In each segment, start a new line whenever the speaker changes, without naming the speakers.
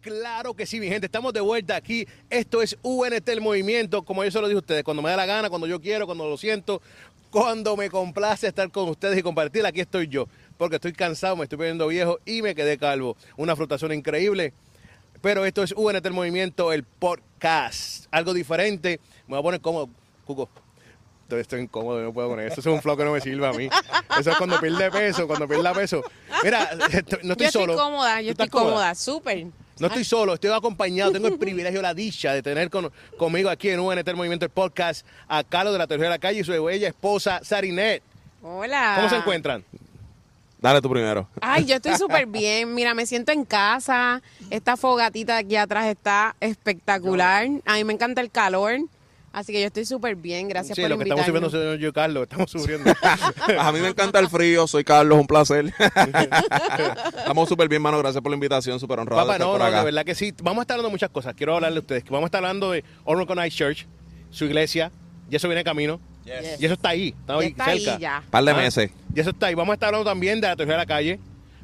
Claro que sí, mi gente. Estamos de vuelta aquí. Esto es UNT el movimiento, como yo se lo dije a ustedes, cuando me da la gana, cuando yo quiero, cuando lo siento, cuando me complace estar con ustedes y compartir, aquí estoy yo. Porque estoy cansado, me estoy poniendo viejo y me quedé calvo. Una frustración increíble. Pero esto es UNT el movimiento, el podcast. Algo diferente. Me voy a poner cómodo. Cuco, estoy, incómodo, no puedo poner eso. Eso es un flow que no me sirve a mí. Eso es cuando pierde peso, cuando pierde peso. Mira, no estoy
yo
solo.
estoy cómoda,
¿Tú
yo estoy cómoda, súper.
No estoy solo, estoy acompañado. Tengo el privilegio, la dicha de tener con- conmigo aquí en UNT el Movimiento el Podcast a Carlos de la Tercera de la Calle y su bella esposa Sarinet.
Hola.
¿Cómo se encuentran?
Dale tú primero.
Ay, yo estoy súper bien. Mira, me siento en casa. Esta fogatita de aquí atrás está espectacular. A mí me encanta el calor. Así que yo estoy súper bien. Gracias
Sí,
por
lo que estamos
invitarme.
sufriendo soy yo Carlos, estamos sufriendo.
A mí me encanta el frío, soy Carlos, un placer. Estamos súper bien, mano, gracias por la invitación, súper honrado
Papá,
de estar
no,
por
no,
acá.
de verdad que sí. Vamos a estar hablando de muchas cosas. Quiero hablarle a ustedes. Vamos a estar hablando de Honor Ice Church, su iglesia, y eso viene de camino.
Yes.
Y eso está ahí, está
Ya
ahí
está ahí
cerca.
ya.
Par de
Ah,
meses.
Y eso está ahí. Vamos a estar hablando también de la tercera de la calle.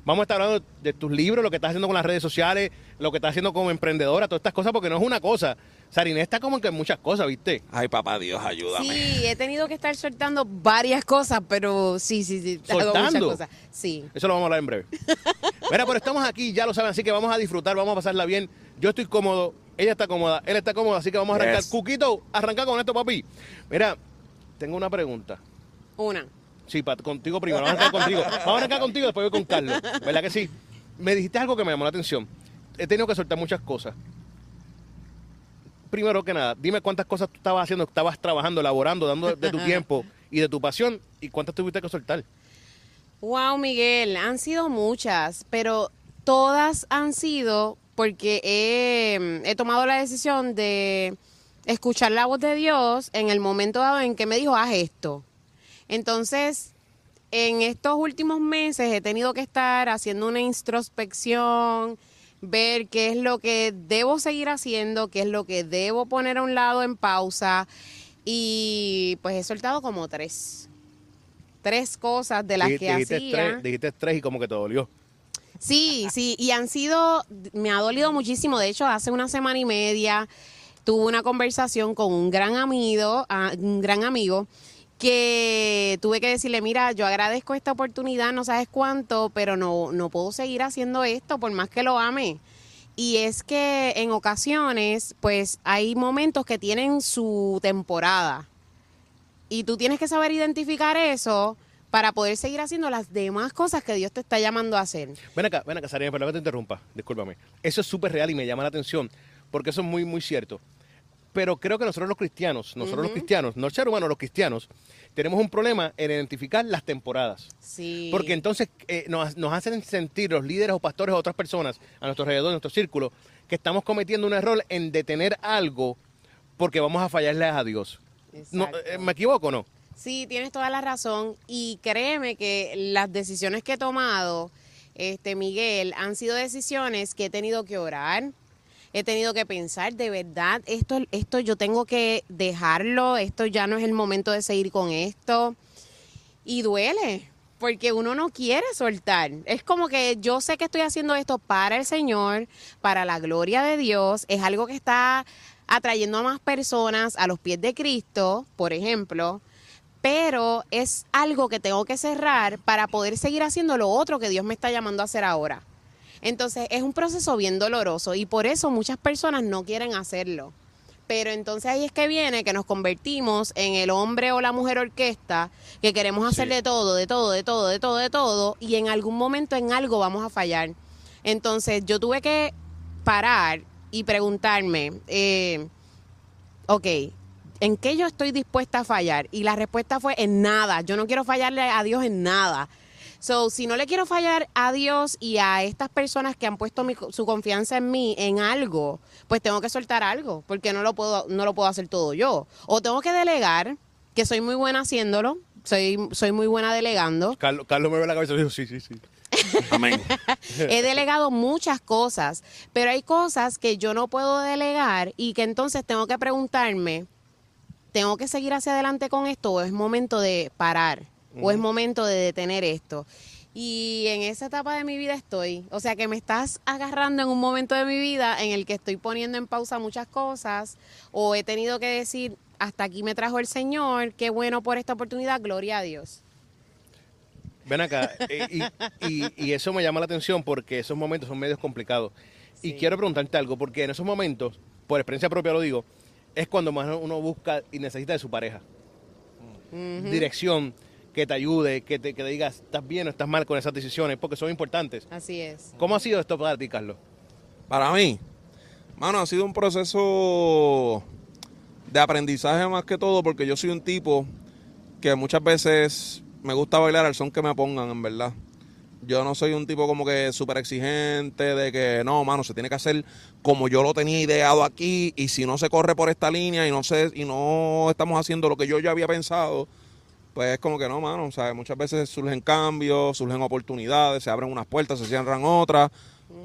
Vamos a estar hablando de tus libros, lo que estás haciendo con las redes sociales, lo que estás haciendo como emprendedora, todas estas cosas, porque no es una cosa. Sarinés está como que en muchas cosas, ¿viste?
Ay, papá Dios, ayúdame.
Sí, he tenido que estar soltando varias cosas, pero sí, sí, sí. hago muchas
¿Soltando?
cosas. Sí.
Eso lo vamos a hablar en breve. Mira, pero estamos aquí, ya lo saben, así que vamos a disfrutar, vamos a pasarla bien. Yo estoy cómodo, ella está cómoda, él está cómodo, así que vamos a arrancar.
Yes.
Cuquito, arranca con esto, papi. Mira, tengo una pregunta.
Una.
Sí, Pat, contigo primero. Vamos a arrancar contigo. Vamos a arrancar contigo, después voy con Carlos. ¿Verdad que sí? Me dijiste algo que me llamó la atención. He tenido que soltar muchas cosas. Primero que nada, dime cuántas cosas tú estabas haciendo, estabas trabajando, elaborando, dando de tu tiempo y de tu pasión y cuántas tuviste que soltar.
Wow, Miguel, han sido muchas, pero todas han sido porque he, he tomado la decisión de escuchar la voz de Dios en el momento dado en que me dijo, haz esto. Entonces, en estos últimos meses he tenido que estar haciendo una introspección, ver qué es lo que debo seguir haciendo, qué es lo que debo poner a un lado en pausa. Y pues he soltado como tres. Tres cosas de las
Dij-
que
dijiste,
hacía.
tres, dijiste tres y como que te dolió.
Sí, sí, y han sido, me ha dolido muchísimo. De hecho, hace una semana y media tuve una conversación con un gran amigo, ah, un gran amigo, que tuve que decirle, mira, yo agradezco esta oportunidad, no sabes cuánto, pero no, no puedo seguir haciendo esto por más que lo ame. Y es que en ocasiones, pues hay momentos que tienen su temporada. Y tú tienes que saber identificar eso para poder seguir haciendo las demás cosas que Dios te está llamando a hacer.
Ven acá, ven acá, Sarina, perdón que te interrumpa, discúlpame. Eso es súper real y me llama la atención, porque eso es muy, muy cierto. Pero creo que nosotros los cristianos, nosotros los cristianos, no el ser humano, los cristianos, tenemos un problema en identificar las temporadas.
Sí.
Porque entonces eh, nos, nos hacen sentir los líderes o pastores o otras personas a nuestro alrededor, en nuestro círculo, que estamos cometiendo un error en detener algo porque vamos a fallarle a Dios. No, eh, ¿Me equivoco o no?
Sí, tienes toda la razón. Y créeme que las decisiones que he tomado, este Miguel, han sido decisiones que he tenido que orar. He tenido que pensar, de verdad, esto, esto yo tengo que dejarlo, esto ya no es el momento de seguir con esto. Y duele, porque uno no quiere soltar. Es como que yo sé que estoy haciendo esto para el Señor, para la gloria de Dios. Es algo que está atrayendo a más personas a los pies de Cristo, por ejemplo. Pero es algo que tengo que cerrar para poder seguir haciendo lo otro que Dios me está llamando a hacer ahora. Entonces es un proceso bien doloroso y por eso muchas personas no quieren hacerlo. Pero entonces ahí es que viene que nos convertimos en el hombre o la mujer orquesta, que queremos hacer
Sí.
de todo, de todo, de todo, de todo, de todo, y en algún momento en algo vamos a fallar. Entonces yo tuve que parar y preguntarme, eh, ok, ¿en qué yo estoy dispuesta a fallar? Y la respuesta fue en nada. Yo no quiero fallarle a Dios en nada. So, si no le quiero fallar a Dios y a estas personas que han puesto mi- su confianza en mí en algo, pues tengo que soltar algo, porque no lo puedo no lo puedo hacer todo yo. O tengo que delegar, que soy muy buena haciéndolo, soy soy muy buena delegando.
Carlos, Carlos me ve la cabeza y dijo, sí, sí, sí.
Amén.
He delegado muchas cosas, pero hay cosas que yo no puedo delegar y que entonces tengo que preguntarme, ¿tengo que seguir hacia adelante con esto o es momento de parar? ¿O es momento de detener esto? Y en esa etapa de mi vida estoy. O sea que me estás agarrando en un momento de mi vida en el que estoy poniendo en pausa muchas cosas o he tenido que decir, hasta aquí me trajo el Señor, qué bueno por esta oportunidad, gloria a Dios.
Ven acá, eh, y, y- y eso me llama la atención porque esos momentos son medios complicados. Y quiero preguntarte algo, porque en esos momentos, por experiencia propia lo digo, es cuando más uno busca y necesita de su pareja. Dirección, que te ayude, que te, que te digas, estás bien o estás mal con esas decisiones, porque son importantes.
Así es.
¿Cómo ha sido esto para ti, Carlos?
Para mí, mano, ha sido un proceso de aprendizaje más que todo, porque yo soy un tipo que muchas veces me gusta bailar al son que me pongan, en verdad. Yo no soy un tipo como que súper exigente de que no, mano, se tiene que hacer como yo lo tenía ideado aquí y si no se corre por esta línea y no se, y no estamos haciendo lo que yo ya había pensado, pues es como que no, mano, o sea, muchas veces surgen cambios, surgen oportunidades, se abren unas puertas, se cierran otras,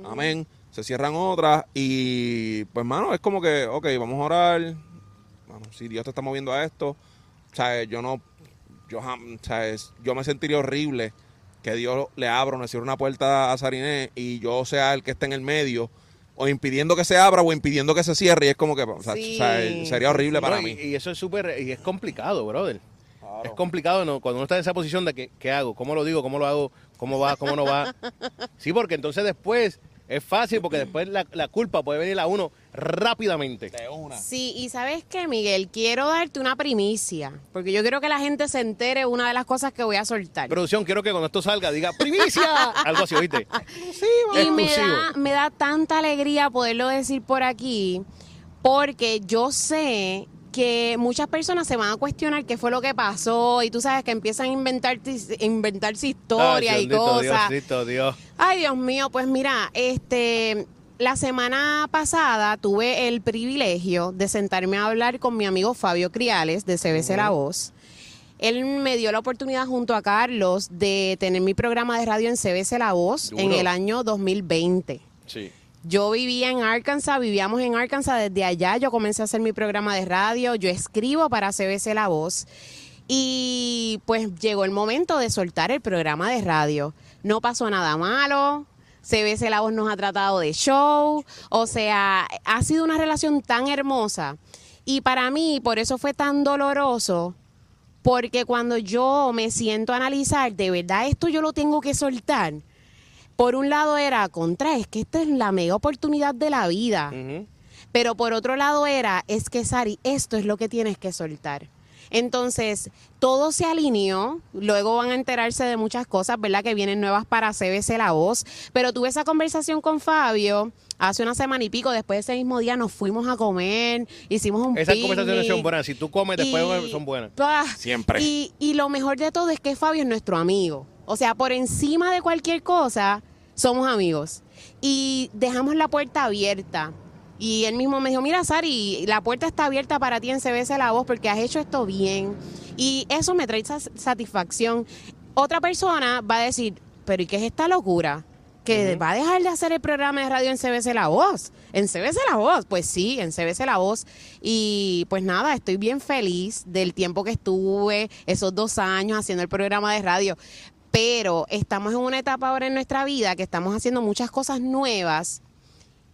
amén, se cierran otras y pues, mano, es como que, ok, vamos a orar, mano, si Dios te está moviendo a esto, o sea, yo no, yo, jam- o sea, es- yo me sentiría horrible que Dios le abra o le cierre una puerta a Sariné y yo sea el que esté en el medio o impidiendo que se abra o impidiendo que se cierre y es como que, o sea,
Sí,
o sea, sería horrible para
No,
mí.
Y, y eso es súper, y es complicado, brother. Es complicado ¿no? cuando uno está en esa posición de que, ¿qué hago? ¿Cómo lo digo? ¿Cómo lo hago? ¿Cómo va? ¿Cómo no va? Sí, porque entonces después es fácil, porque después la, la culpa puede venir a uno rápidamente.
Sí, y sabes qué, Miguel, quiero darte una primicia, porque yo quiero que la gente se entere una de las cosas que voy a soltar.
Producción, quiero que cuando esto salga diga ¡Primicia! Algo así, ¿oíste?
Y me
Exclusivo.
da, me da tanta alegría poderlo decir por aquí, porque yo sé que muchas personas se van a cuestionar qué fue lo que pasó y tú sabes que empiezan a inventar, inventarse historias y cosas.
Diosito, Dios.
Ay, Dios mío, pues mira, este, la semana pasada tuve el privilegio de sentarme a hablar con mi amigo Fabio Criales de CBC La Voz. Él me dio la oportunidad junto a Carlos de tener mi programa de radio en CBC La Voz en el año 2020.
Sí.
Yo vivía en Arkansas, vivíamos en Arkansas desde allá. Yo comencé a hacer mi programa de radio. Yo escribo para CBC La Voz. Y pues llegó el momento de soltar el programa de radio. No pasó nada malo. CBC La Voz nos ha tratado de show. O sea, ha sido una relación tan hermosa. Y para mí, por eso fue tan doloroso. Porque cuando yo me siento a analizar, de verdad esto yo lo tengo que soltar por un lado era contra, es que esta es la mega oportunidad de la vida. Pero por otro lado era, es que Sari, esto es lo que tienes que soltar. Entonces, todo se alineó, luego van a enterarse de muchas cosas, ¿verdad? Que vienen nuevas para CBC La Voz. Pero tuve esa conversación con Fabio hace una semana y pico, después de ese mismo día nos fuimos a comer, hicimos un
Esas conversaciones son buenas. Si tú comes después
Y-
son buenas.
Siempre.
Y, y lo mejor de todo es que Fabio es nuestro amigo. O sea, por encima de cualquier cosa, somos amigos. Y dejamos la puerta abierta. Y él mismo me dijo, mira, Sari, la puerta está abierta para ti en CBC La Voz porque has hecho esto bien. Y eso me trae satisfacción. Otra persona va a decir, pero ¿y qué es esta locura? que va a dejar de hacer el programa de radio en CBC La Voz. En CBC La Voz, pues sí, en CBC La Voz. Y pues nada, estoy bien feliz del tiempo que estuve, esos dos años haciendo el programa de radio. Pero estamos en una etapa ahora en nuestra vida que estamos haciendo muchas cosas nuevas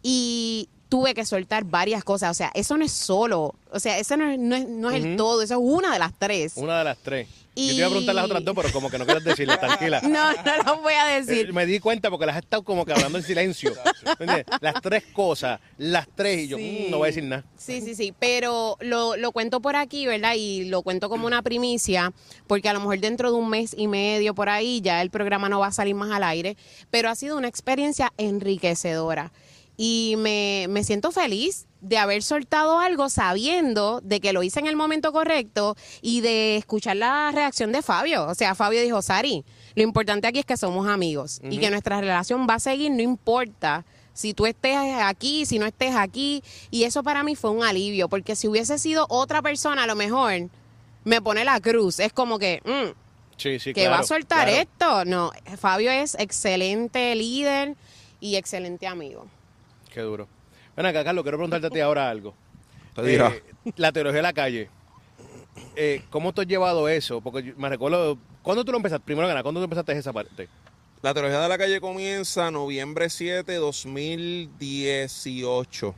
y tuve que soltar varias cosas. O sea, eso no es solo, o sea, eso no es, no es, no es el todo, eso es una de las tres.
Una de las tres. Yo te iba a preguntar las otras dos, pero como que no quieres decirlas, tranquila.
No, no lo voy a
Eh,
decir.
me di cuenta porque las has estado como que hablando en silencio. ¿Entiendes? Las tres cosas, las tres, y yo
Sí.
mm, no voy a decir nada.
Sí, sí, sí, pero lo, lo cuento por aquí, ¿verdad? Y lo cuento como una primicia, porque a lo mejor dentro de un mes y medio por ahí ya el programa no va a salir más al aire, pero ha sido una experiencia enriquecedora. Y me, me siento feliz de haber soltado algo sabiendo de que lo hice en el momento correcto y de escuchar la reacción de Fabio. O sea, Fabio dijo, Sari, lo importante aquí es que somos amigos y que nuestra relación va a seguir, no importa si tú estés aquí, si no estés aquí. Y eso para mí fue un alivio, porque si hubiese sido otra persona, a lo mejor me pone la cruz. Es como que, mm,
Sí, sí,
que
claro,
va a soltar
claro.
esto. No, Fabio es excelente líder y excelente amigo.
Qué duro. Ven acá, Carlos, quiero preguntarte a ti ahora algo.
Te.
Eh, la teología de la calle. Eh, ¿Cómo tú has llevado eso? Porque me recuerdo, ¿cuándo tú lo empezaste? Primero que nada, ¿cuándo tú empezaste esa parte?
La teología de la calle comienza noviembre 7, 2018.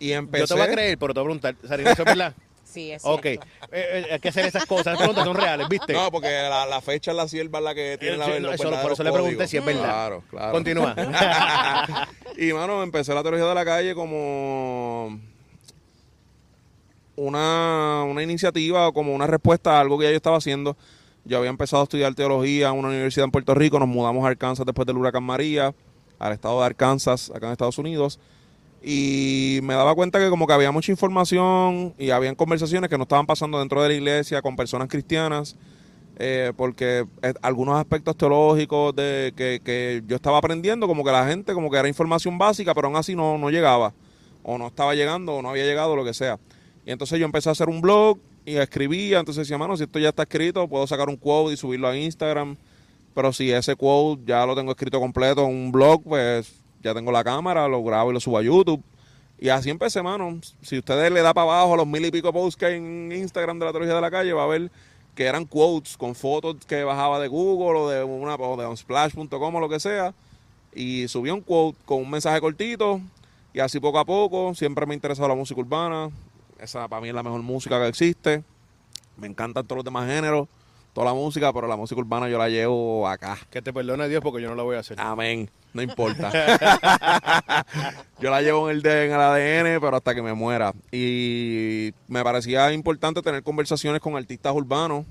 Y empecé...
Yo te voy a creer, pero te voy a preguntar, Sarina, ¿eso es verdad?
Sí, es
ok,
cierto.
Eh, eh, hay que hacer esas cosas, las preguntas son reales, ¿viste?
No, porque la, la fecha es la sierva la que tiene la
eso- por eso le pregunté si es verdad.
Claro, claro.
Continúa.
y mano, empecé la teología de la calle como una, una iniciativa, como una respuesta a algo que ya yo estaba haciendo. Yo había empezado a estudiar teología en una universidad en Puerto Rico, nos mudamos a Arkansas después del huracán María, al estado de Arkansas, acá en Estados Unidos. Y me daba cuenta que como que había mucha información y habían conversaciones que no estaban pasando dentro de la iglesia con personas cristianas eh, porque eh, algunos aspectos teológicos de que, que yo estaba aprendiendo, como que la gente, como que era información básica, pero aún así no, no llegaba, o no estaba llegando, o no había llegado, lo que sea. Y entonces yo empecé a hacer un blog y escribía, entonces decía, mano, si esto ya está escrito, puedo sacar un quote y subirlo a Instagram, pero si ese quote ya lo tengo escrito completo en un blog, pues ya tengo la cámara, lo grabo y lo subo a YouTube. Y así empecé, mano. Si ustedes le da para abajo los mil y pico posts que hay en Instagram de la teología de la calle, va a ver que eran quotes con fotos que bajaba de Google o de una o de unsplash.com o lo que sea. Y subí un quote con un mensaje cortito. Y así poco a poco, siempre me ha interesado la música urbana. Esa para mí es la mejor música que existe. Me encantan todos los demás géneros, toda la música, pero la música urbana yo la llevo acá.
que te perdone Dios porque yo no lo voy a hacer.
Amén. No importa. Yo la llevo en el, en el ADN, pero hasta que me muera. Y me parecía importante tener conversaciones con artistas urbanos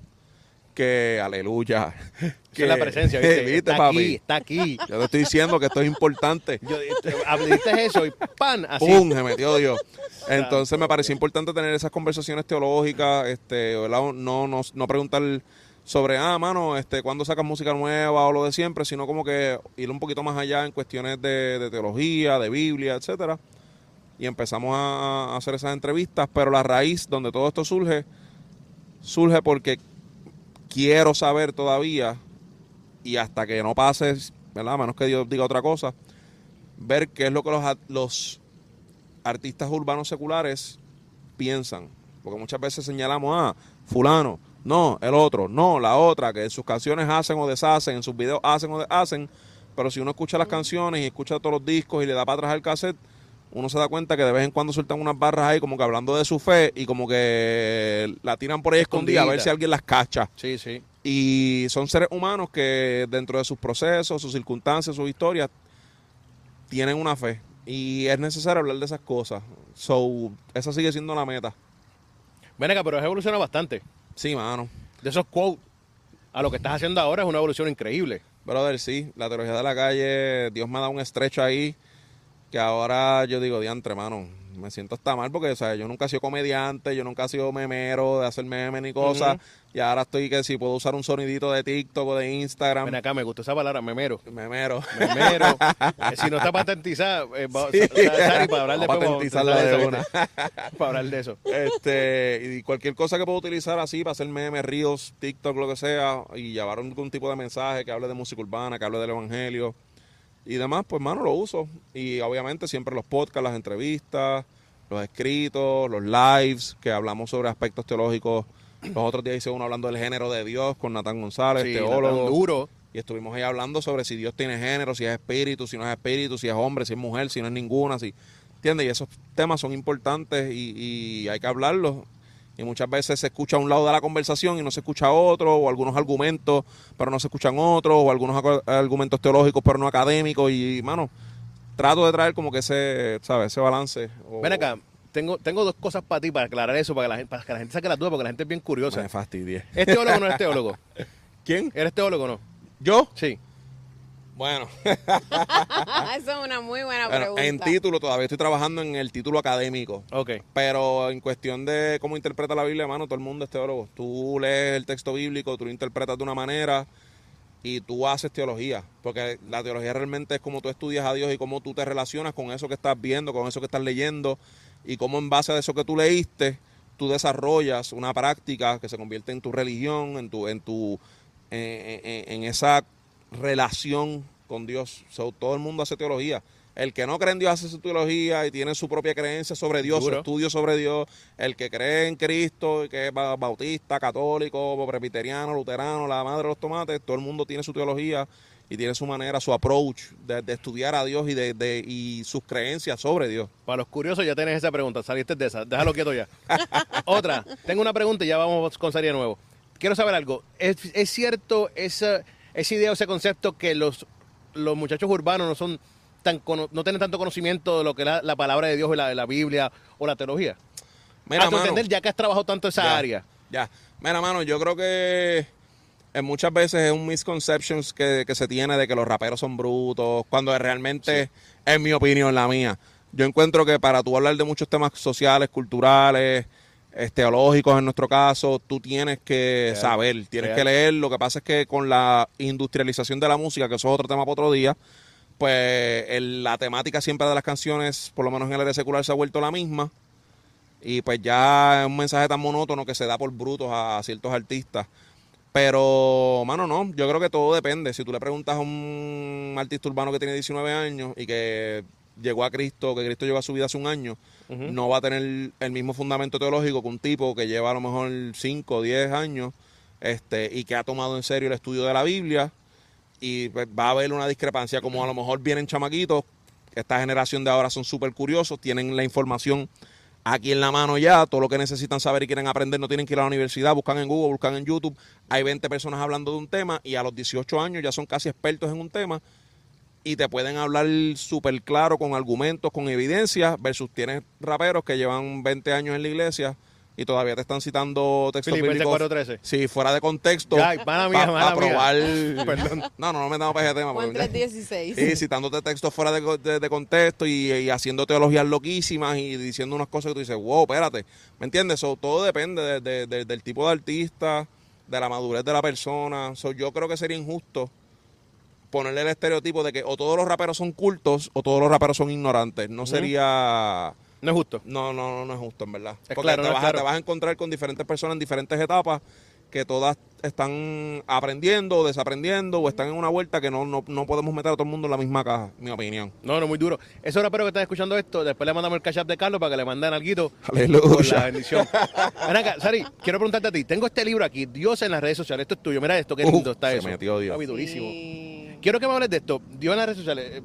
que, aleluya.
Es la presencia, ¿viste?
¿Viste,
está
papi?
aquí, está aquí.
Yo te estoy diciendo que esto es importante.
Yo, te- abriste eso y ¡pan! Así.
¡Pum! Se metió Dios. Entonces me pareció importante tener esas conversaciones teológicas, este, ¿verdad? No, no, no preguntar sobre, ah, mano, este, cuándo sacas música nueva o lo de siempre, sino como que ir un poquito más allá en cuestiones de, teología, de Biblia, etcétera. Y empezamos a, hacer esas entrevistas, pero la raíz donde todo esto surge, surge porque quiero saber todavía, y hasta que no pase, ¿verdad? A menos que Dios diga otra cosa, ver qué es lo que los, los artistas urbanos seculares piensan. Porque muchas veces señalamos, ah, fulano, no, el otro, no, la otra, que en sus canciones hacen o deshacen, en sus videos hacen o deshacen, pero si uno escucha las canciones y escucha todos los discos y le da para atrás el cassette, uno se da cuenta que de vez en cuando sueltan unas barras ahí como que hablando de su fe y como que la tiran por ahí escondida a ver si alguien las cacha.
Sí, sí.
Y son seres humanos que dentro de sus procesos, sus circunstancias, sus historias, tienen una fe. Y es necesario hablar de esas cosas. So, esa sigue siendo la meta.
Ven acá, pero has evolucionado bastante.
Sí, mano.
De esos quotes a lo que estás haciendo ahora es una evolución increíble.
Brother, sí, la teología de la calle, Dios me da un estrecho ahí que ahora yo digo, diantre, mano, me siento hasta mal porque, o sea, yo nunca he sido comediante, yo nunca he sido memero de hacer memes ni cosas, y ahora estoy que si puedo usar un sonidito de TikTok o de Instagram,
Ven acá, me gustó esa palabra, memero.
memero.
Memero. Eh, si no está patentizada, eh, va-
Sí.
Para hablar después,
patentizarla de
¿viste? para hablar de eso.
este y cualquier cosa que pueda utilizar así para hacer memes, ríos, TikTok, lo que sea, y llevar algún tipo de mensaje que hable de música urbana, que hable del evangelio y demás, pues mano, lo uso. Y obviamente siempre los podcasts, las entrevistas, los escritos, los lives, que hablamos sobre aspectos teológicos. Los otros días hice uno hablando del género de Dios con Natán González,
Sí,
teólogo.
Natán duro.
Y estuvimos ahí hablando sobre si Dios tiene género, si es espíritu, si no es espíritu, si es hombre, si es mujer, si no es ninguna, si ¿entiendes? Y esos temas son importantes y, y hay que hablarlos. Y muchas veces se escucha un lado de la conversación y no se escucha otro, o algunos argumentos, pero no se escuchan otros, o algunos argumentos teológicos, pero no académicos. Y, mano, trato de traer como que ese, ¿sabes? Ese balance. o-
Ven acá, tengo, tengo dos cosas para ti, para aclarar eso, para que, la gente, para que la gente saque las dudas, porque la gente es bien curiosa.
Me fastidié.
¿Es teólogo o no eres teólogo?
¿Quién?
¿Eres teólogo o no?
¿Yo?
Sí.
Bueno,
Eso es una muy buena
bueno,
pregunta.
en título todavía estoy trabajando en el título académico.
Ok.
Pero en cuestión de cómo interpreta la Biblia, hermano, todo el mundo es teólogo. Tú lees el texto bíblico, tú lo interpretas de una manera y tú haces teología. Porque la teología realmente es como tú estudias a Dios y cómo tú te relacionas con eso que estás viendo, con eso que estás leyendo y cómo en base a eso que tú leíste, tú desarrollas una práctica que se convierte en tu religión, en tu, en tu, en, en- en esa relación con Dios. So, todo el mundo hace teología. El que no cree en Dios hace su teología y tiene su propia creencia sobre Dios, su estudio sobre Dios. El que cree en Cristo y que es ba- bautista, católico, presbiteriano, luterano, la madre de los tomates, todo el mundo tiene su teología y tiene su manera, su approach de, de estudiar a Dios y, de, de- y sus creencias sobre Dios.
Para los curiosos ya tienes esa pregunta, saliste de esa, déjalo quieto ya. Otra, tengo una pregunta y ya vamos con Sari de nuevo. Quiero saber algo, ¿es, es cierto esa, esa idea o ese concepto que los, los muchachos urbanos no son tan cono- no tienen tanto conocimiento de lo que es la, la palabra de Dios o la, la Biblia o la teología?
Mira,
a tu
mano,
entender, ya que has trabajado tanto esa
Ya,
área.
Ya. Mira, mano, yo creo que en muchas veces es un misconception que, que se tiene de que los raperos son brutos, cuando realmente, en mi opinión, la mía, yo encuentro que para tú hablar de muchos temas sociales, culturales, eh, teológicos en nuestro caso, tú tienes que saber, tienes que leer. Lo que pasa es que con la industrialización de la música, que eso es otro tema para otro día, pues el- la temática siempre de las canciones, por lo menos en el área secular, se ha vuelto la misma. Y pues ya es un mensaje tan monótono que se da por brutos a ciertos artistas. Pero, mano, no, yo creo que todo depende. Si tú le preguntas a un artista urbano que tiene 19 años y que llegó a Cristo, que Cristo llegó a su vida hace un año, no va a tener el mismo fundamento teológico que un tipo que lleva a lo mejor 5 o 10 años este, y que ha tomado en serio el estudio de la Biblia. Y pues, va a haber una discrepancia, como a lo mejor vienen chamaquitos, esta generación de ahora son súper curiosos, tienen la información aquí en la mano ya, todo lo que necesitan saber y quieren aprender, no tienen que ir a la universidad, buscan en Google, buscan en YouTube, hay 20 personas hablando de un tema y a los 18 años ya son casi expertos en un tema y te pueden hablar súper claro con argumentos, con evidencias, versus tienes raperos que llevan 20 años en la iglesia y todavía te están citando textos
Filipenses
bíblicos
4:13.
sí, fuera de contexto
Ya, mala mía,
pa-
mala
pa
mía.
probar
Perdón.
no, no, no metamos para ese tema
Juan
porque-
3.16.
Sí, citándote textos fuera de, de- de contexto y, y haciendo teologías loquísimas y diciendo unas cosas que tú dices, wow, espérate. ¿Me entiendes? So, todo depende de- de- de- del tipo de artista, de la madurez de la persona. So, yo creo que sería injusto ponerle el estereotipo de que o todos los raperos son cultos o todos los raperos son ignorantes. No sería...
No es justo.
No, no, no, no es justo, en verdad.
Es
Porque
claro,
te,
no
vas, a-
claro.
te vas a encontrar con diferentes personas en diferentes etapas que todas están aprendiendo o desaprendiendo o están en una vuelta que no, no, no podemos meter a todo el mundo en la misma caja, mi opinión.
No, no, muy duro. Esos raperos que están escuchando esto, después le mandamos el cash app de Carlos para que le manden algo
Aleluya.
por la bendición. Ven acá, Sari, quiero preguntarte a ti. Tengo este libro aquí, Dios en las redes sociales. Esto es tuyo. Mira esto, qué
Uh,
lindo está
se
eso.
metió Dios.
Papi, durísimo.
Sí.
Quiero que me hables de esto. Dios en las redes sociales. eh,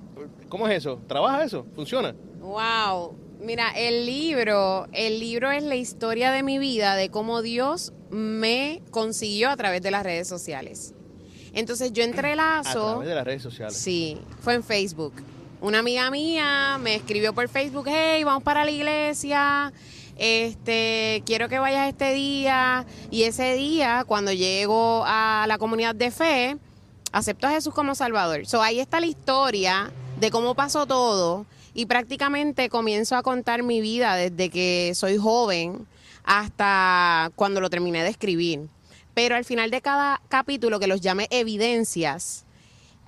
¿Cómo es eso? ¿Trabaja eso? ¿Funciona?
Wow. Mira, el libro, el libro es la historia de mi vida, de cómo Dios me consiguió a través de las redes sociales. Entonces yo
A
entrelazo.
través de las redes sociales.
Sí, fue en Facebook. Una amiga mía me escribió por Facebook, hey, vamos para la iglesia, este, quiero que vayas este día. Y ese día, cuando llego a la comunidad de fe, acepto a Jesús como Salvador. So, ahí está la historia de cómo pasó todo y prácticamente comienzo a contar mi vida desde que soy joven hasta cuando lo terminé de escribir. Pero al final de cada capítulo, que los llame evidencias,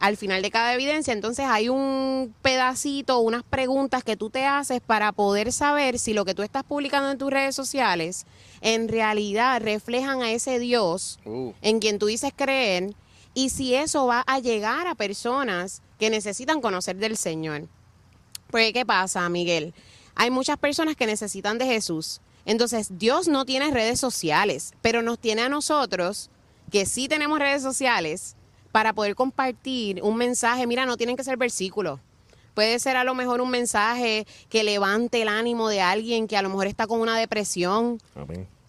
al final de cada evidencia, entonces hay un pedacito, unas preguntas que tú te haces para poder saber si lo que tú estás publicando en tus redes sociales en realidad reflejan a ese Dios
Uh,
en quien tú dices creer y si eso va a llegar a personas que necesitan conocer del Señor. Porque ¿qué pasa, Miguel? Hay muchas personas que necesitan de Jesús. Entonces, Dios no tiene redes sociales, pero nos tiene a nosotros, que sí tenemos redes sociales, para poder compartir un mensaje. Mira, no tienen que ser versículos. Puede ser a lo mejor un mensaje que levante el ánimo de alguien que a lo mejor está con una depresión,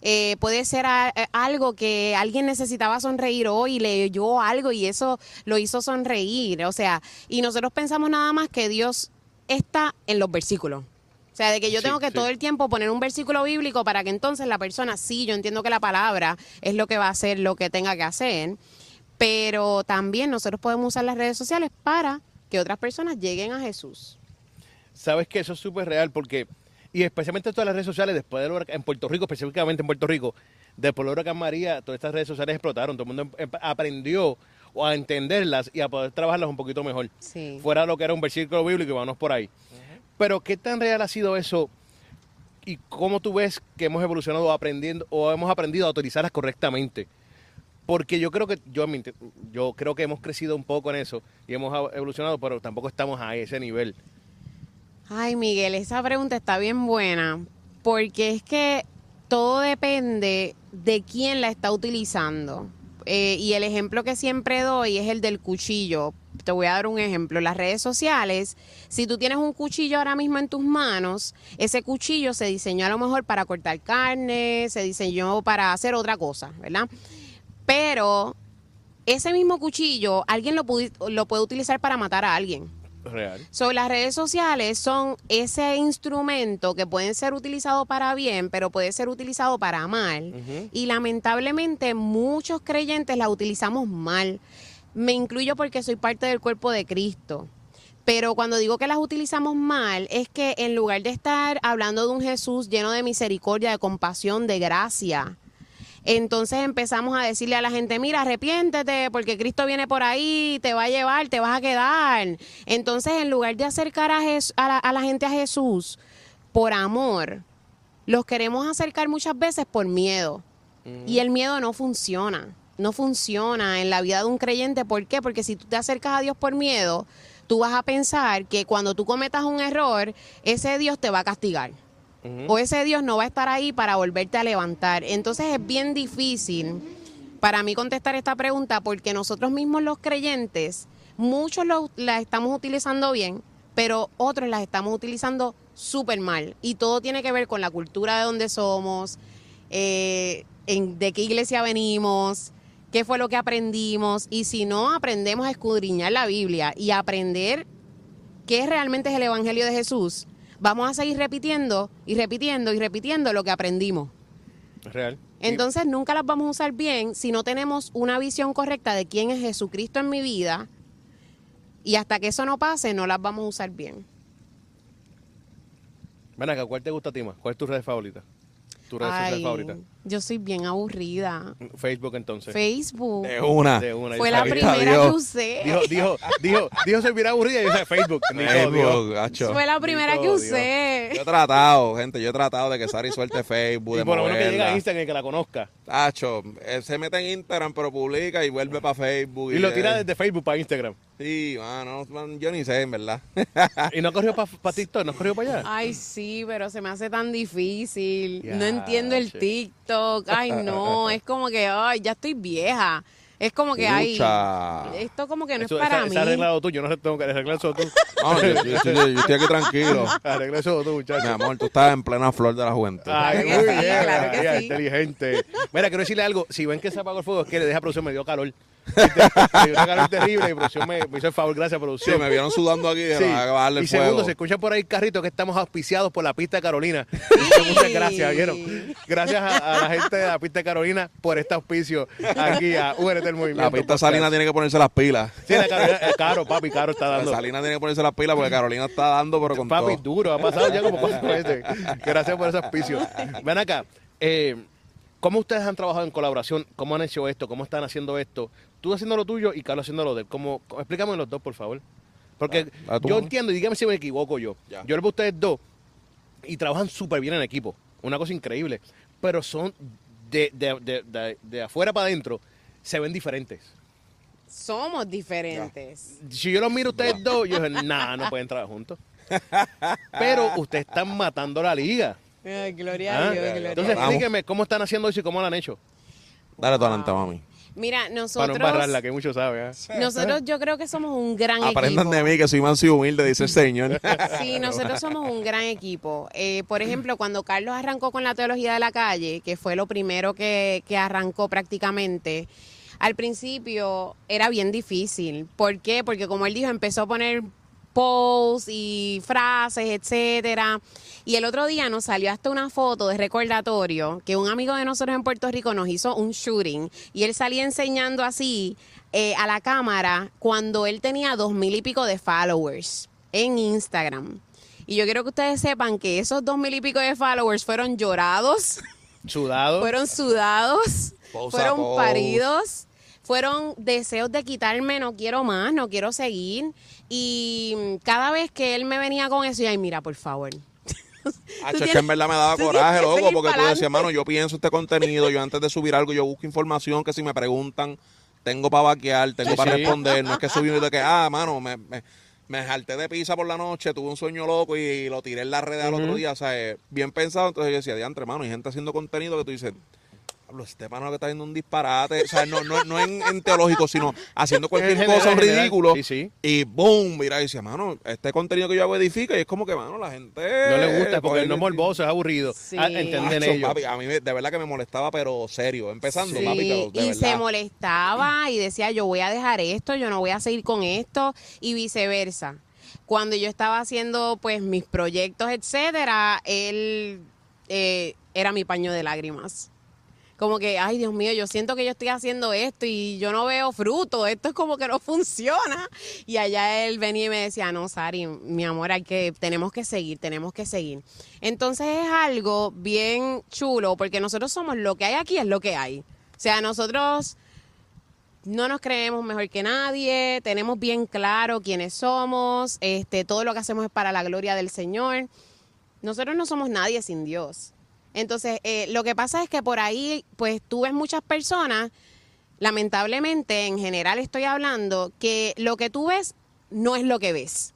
eh, puede ser a- eh, algo que alguien necesitaba sonreír hoy y leyó algo y eso lo hizo sonreír. O sea, y nosotros pensamos nada más que Dios está en los versículos. O sea, de que yo tengo que
sí.
todo el tiempo poner un versículo bíblico para que entonces la persona, sí, yo entiendo que la palabra es lo que va a hacer lo que tenga que hacer, pero también nosotros podemos usar las redes sociales para que otras personas lleguen a Jesús.
Sabes que eso es súper real porque, y especialmente todas las redes sociales, después del huracán, en Puerto Rico, específicamente en Puerto Rico, después del huracán María, todas estas redes sociales explotaron. Todo el mundo em- aprendió a entenderlas y a poder trabajarlas un poquito mejor.
Sí.
Fuera de lo que era un versículo bíblico y vamos por ahí. Pero, ¿qué tan real ha sido eso? ¿Y cómo tú ves que hemos evolucionado aprendiendo o hemos aprendido a utilizarlas correctamente? Porque yo creo que yo, yo creo que hemos crecido un poco en eso y hemos evolucionado, pero tampoco estamos a ese nivel.
Ay, Miguel, esa pregunta está bien buena, porque es que todo depende de quién la está utilizando. Eh, y el ejemplo que siempre doy es el del cuchillo. Te voy a dar un ejemplo. Las redes sociales, si tú tienes un cuchillo ahora mismo en tus manos, ese cuchillo se diseñó a lo mejor para cortar carne, se diseñó para hacer otra cosa, ¿verdad? Pero ese mismo cuchillo alguien lo, lo puede utilizar para matar a alguien.
Real.
So, las redes sociales son ese instrumento que pueden ser utilizado para bien, pero puede ser utilizado para mal. Y lamentablemente muchos creyentes la utilizamos mal. Me incluyo porque soy parte del cuerpo de Cristo. Pero cuando digo que las utilizamos mal, es que en lugar de estar hablando de un Jesús lleno de misericordia, de compasión, de gracia, entonces empezamos a decirle a la gente, mira, arrepiéntete porque Cristo viene por ahí, te va a llevar, te vas a quedar. Entonces, en lugar de acercar a, Jes- a la, a la gente a Jesús por amor, los queremos acercar muchas veces por miedo. Y el miedo no funciona. No funciona en la vida de un creyente. ¿Por qué? Porque si tú te acercas a Dios por miedo, tú vas a pensar que cuando tú cometas un error, ese Dios te va a castigar O ese Dios no va a estar ahí para volverte a levantar. Entonces es bien difícil para mí contestar esta pregunta porque nosotros mismos los creyentes, muchos lo- la estamos utilizando bien, pero otros las estamos utilizando súper mal. Y todo tiene que ver con la cultura de donde somos, eh, en, de qué iglesia venimos, qué fue lo que aprendimos. Y si no aprendemos a escudriñar la Biblia y aprender qué realmente es el Evangelio de Jesús, vamos a seguir repitiendo y repitiendo y repitiendo lo que aprendimos.
Real.
Entonces nunca las vamos a usar bien si no tenemos una visión correcta de quién es Jesucristo en mi vida y hasta que eso no pase no las vamos a usar bien.
Ven acá, ¿cuál te gusta a ti más? ¿Cuál es tu red favorita? ¿Tu red favorita?
Yo soy bien aburrida.
Facebook entonces.
Facebook
De una.
De una,
fue la
sabía.
primera
Dios.
que usé.
Dijo, dijo, dijo, dijo se mira aburrida y yo dije Facebook.
Facebook, gacho.
Fue la primera que
Dios.
usé.
Yo he tratado, gente, yo he tratado de que Sari suelte Facebook,
Y por lo menos que llega a. Instagram y que la conozca.
Tacho, él se mete en Instagram, pero publica y vuelve para Facebook.
Y lo tira
eh,
desde Facebook para Instagram.
Sí, mano, man, yo ni sé, en verdad.
Y no corrió para TikTok, no corrió para allá.
Ay, sí, pero se me hace tan difícil.
Ya,
no entiendo el
che.
TikTok. Ay, no, es como que, ay, ya estoy vieja. Es como que, ay,
Pucha.
esto como que no
Eso,
es para
esa-
mí.
esa arreglado tú, yo no sé, tengo que arreglar eso tú.
No, yo, yo estoy, yo estoy aquí tranquilo.
Arregla eso tú,
Mi
muchacho.
amor, tú estás en plena flor de la juventud.
Ay, muy bien,
claro que
María,
sí.
inteligente. Mira, quiero decirle algo. Si ven que se apagó el fuego, es que le deja producción, me dio calor. Me dio una calor terrible y producción me, me hizo el favor. Gracias,
Sí,
producción.
me vieron sudando aquí de
Sí.
la-
Y segundo,
fuego.
se escucha por ahí carrito que estamos auspiciados por la pista de Carolina. Muchas, Muchas gracias, ¿vieron? Gracias a, a la gente de la pista de Carolina por este auspicio aquí a URT el Movimiento.
La pista. Salina tiene que ponerse las pilas.
Sí, la Carolina, caro, papi, caro está
La
dando.
Salina tiene que ponerse las pilas porque Carolina está dando, pero con
Papi,
todo.
duro, ha pasado ya como cuatro veces. Gracias por ese auspicio. Ven acá, eh, ¿cómo ustedes han trabajado en colaboración? ¿Cómo han hecho esto? ¿Cómo están haciendo esto? Tú haciendo lo tuyo y Carlos haciendo lo de él. ¿Cómo, cómo- explícame los dos, por favor. Porque
Ah, tú.
yo entiendo, y dígame si me equivoco yo.
Ya.
Yo les veo a ustedes dos y trabajan súper bien en equipo. Una cosa increíble. Pero son de, de, de, de- de afuera para adentro, se ven diferentes.
Somos diferentes.
Si yo los miro a ustedes dos, yo digo, nah, no pueden trabajar juntos. Pero ustedes están matando la liga.
Ay, gloria
¿ah?
a Dios, gloria
Entonces, explíqueme cómo están haciendo eso y cómo lo han hecho.
Dale tu adelante, mami.
Mira,
Para no
nosotros,
embarrarla, que muchos saben. ¿ah?
nosotros yo creo que somos un gran
Aprendan
equipo.
de mí que soy manso y humilde, dice el Señor.
Sí, nosotros somos un gran equipo. Eh, por ejemplo, cuando Carlos arrancó con la teología de la calle, que fue lo primero que, que arrancó prácticamente, al principio era bien difícil. ¿Por qué? Porque como él dijo, empezó a poner posts y frases, etcétera. Y el otro día nos salió hasta una foto de recordatorio que un amigo de nosotros en Puerto Rico nos hizo un shooting y él salía enseñando así eh, a la cámara cuando él tenía dos mil y pico de followers en Instagram. Y yo quiero que ustedes sepan que esos dos mil y pico de followers fueron llorados,
Sudado.
fueron sudados, fueron paridos, fueron deseos de quitarme, no quiero más, no quiero seguir. Y cada vez que él me venía con eso, y ay, mira, por favor.
Hacho, es que en verdad me daba coraje, loco, porque tú decías, mano, yo pienso este contenido, yo antes de subir algo, yo busco información que si me preguntan, tengo para vaquear, tengo
Sí,
para
sí.
responder, no es que subí de que, ah, mano, me, me- me jalté de pizza por la noche, tuve un sueño loco y lo tiré en la red al otro día, o sea, bien pensado, entonces yo decía, diantre, hermano, hay gente haciendo contenido que tú dices, este pana lo que está haciendo un disparate, o sea, no, no, no en, en teológico, sino haciendo cualquier
general,
cosa ridículo.
Sí, sí.
Y boom, mira, y decía, mano, este contenido que yo hago edifica y es como que, mano, la gente...
No le gusta porque
coge-
no es morboso, es aburrido.
Sí.
Ah, Entienden
Macho,
ellos.
papi, a mí me- de verdad que me molestaba, pero serio, empezando,
Sí,
papi, pero de
y
verdad.
se molestaba y decía, yo voy a dejar esto, yo no voy a seguir con esto, y viceversa. Cuando yo estaba haciendo pues mis proyectos, etcétera, él eh, era mi paño de lágrimas. Como que, ay Dios mío, yo siento que yo estoy haciendo esto y yo no veo fruto, esto es como que no funciona. Y allá él venía y me decía, no, Sari, mi amor, hay que, tenemos que seguir, tenemos que seguir. Entonces es algo bien chulo porque nosotros somos lo que hay aquí es lo que hay. O sea, nosotros no nos creemos mejor que nadie, tenemos bien claro quiénes somos, este, todo lo que hacemos es para la gloria del Señor. Nosotros no somos nadie sin Dios. Entonces, eh, lo que pasa es que por ahí, pues tú ves muchas personas, lamentablemente, en general estoy hablando, que lo que tú ves no es lo que ves.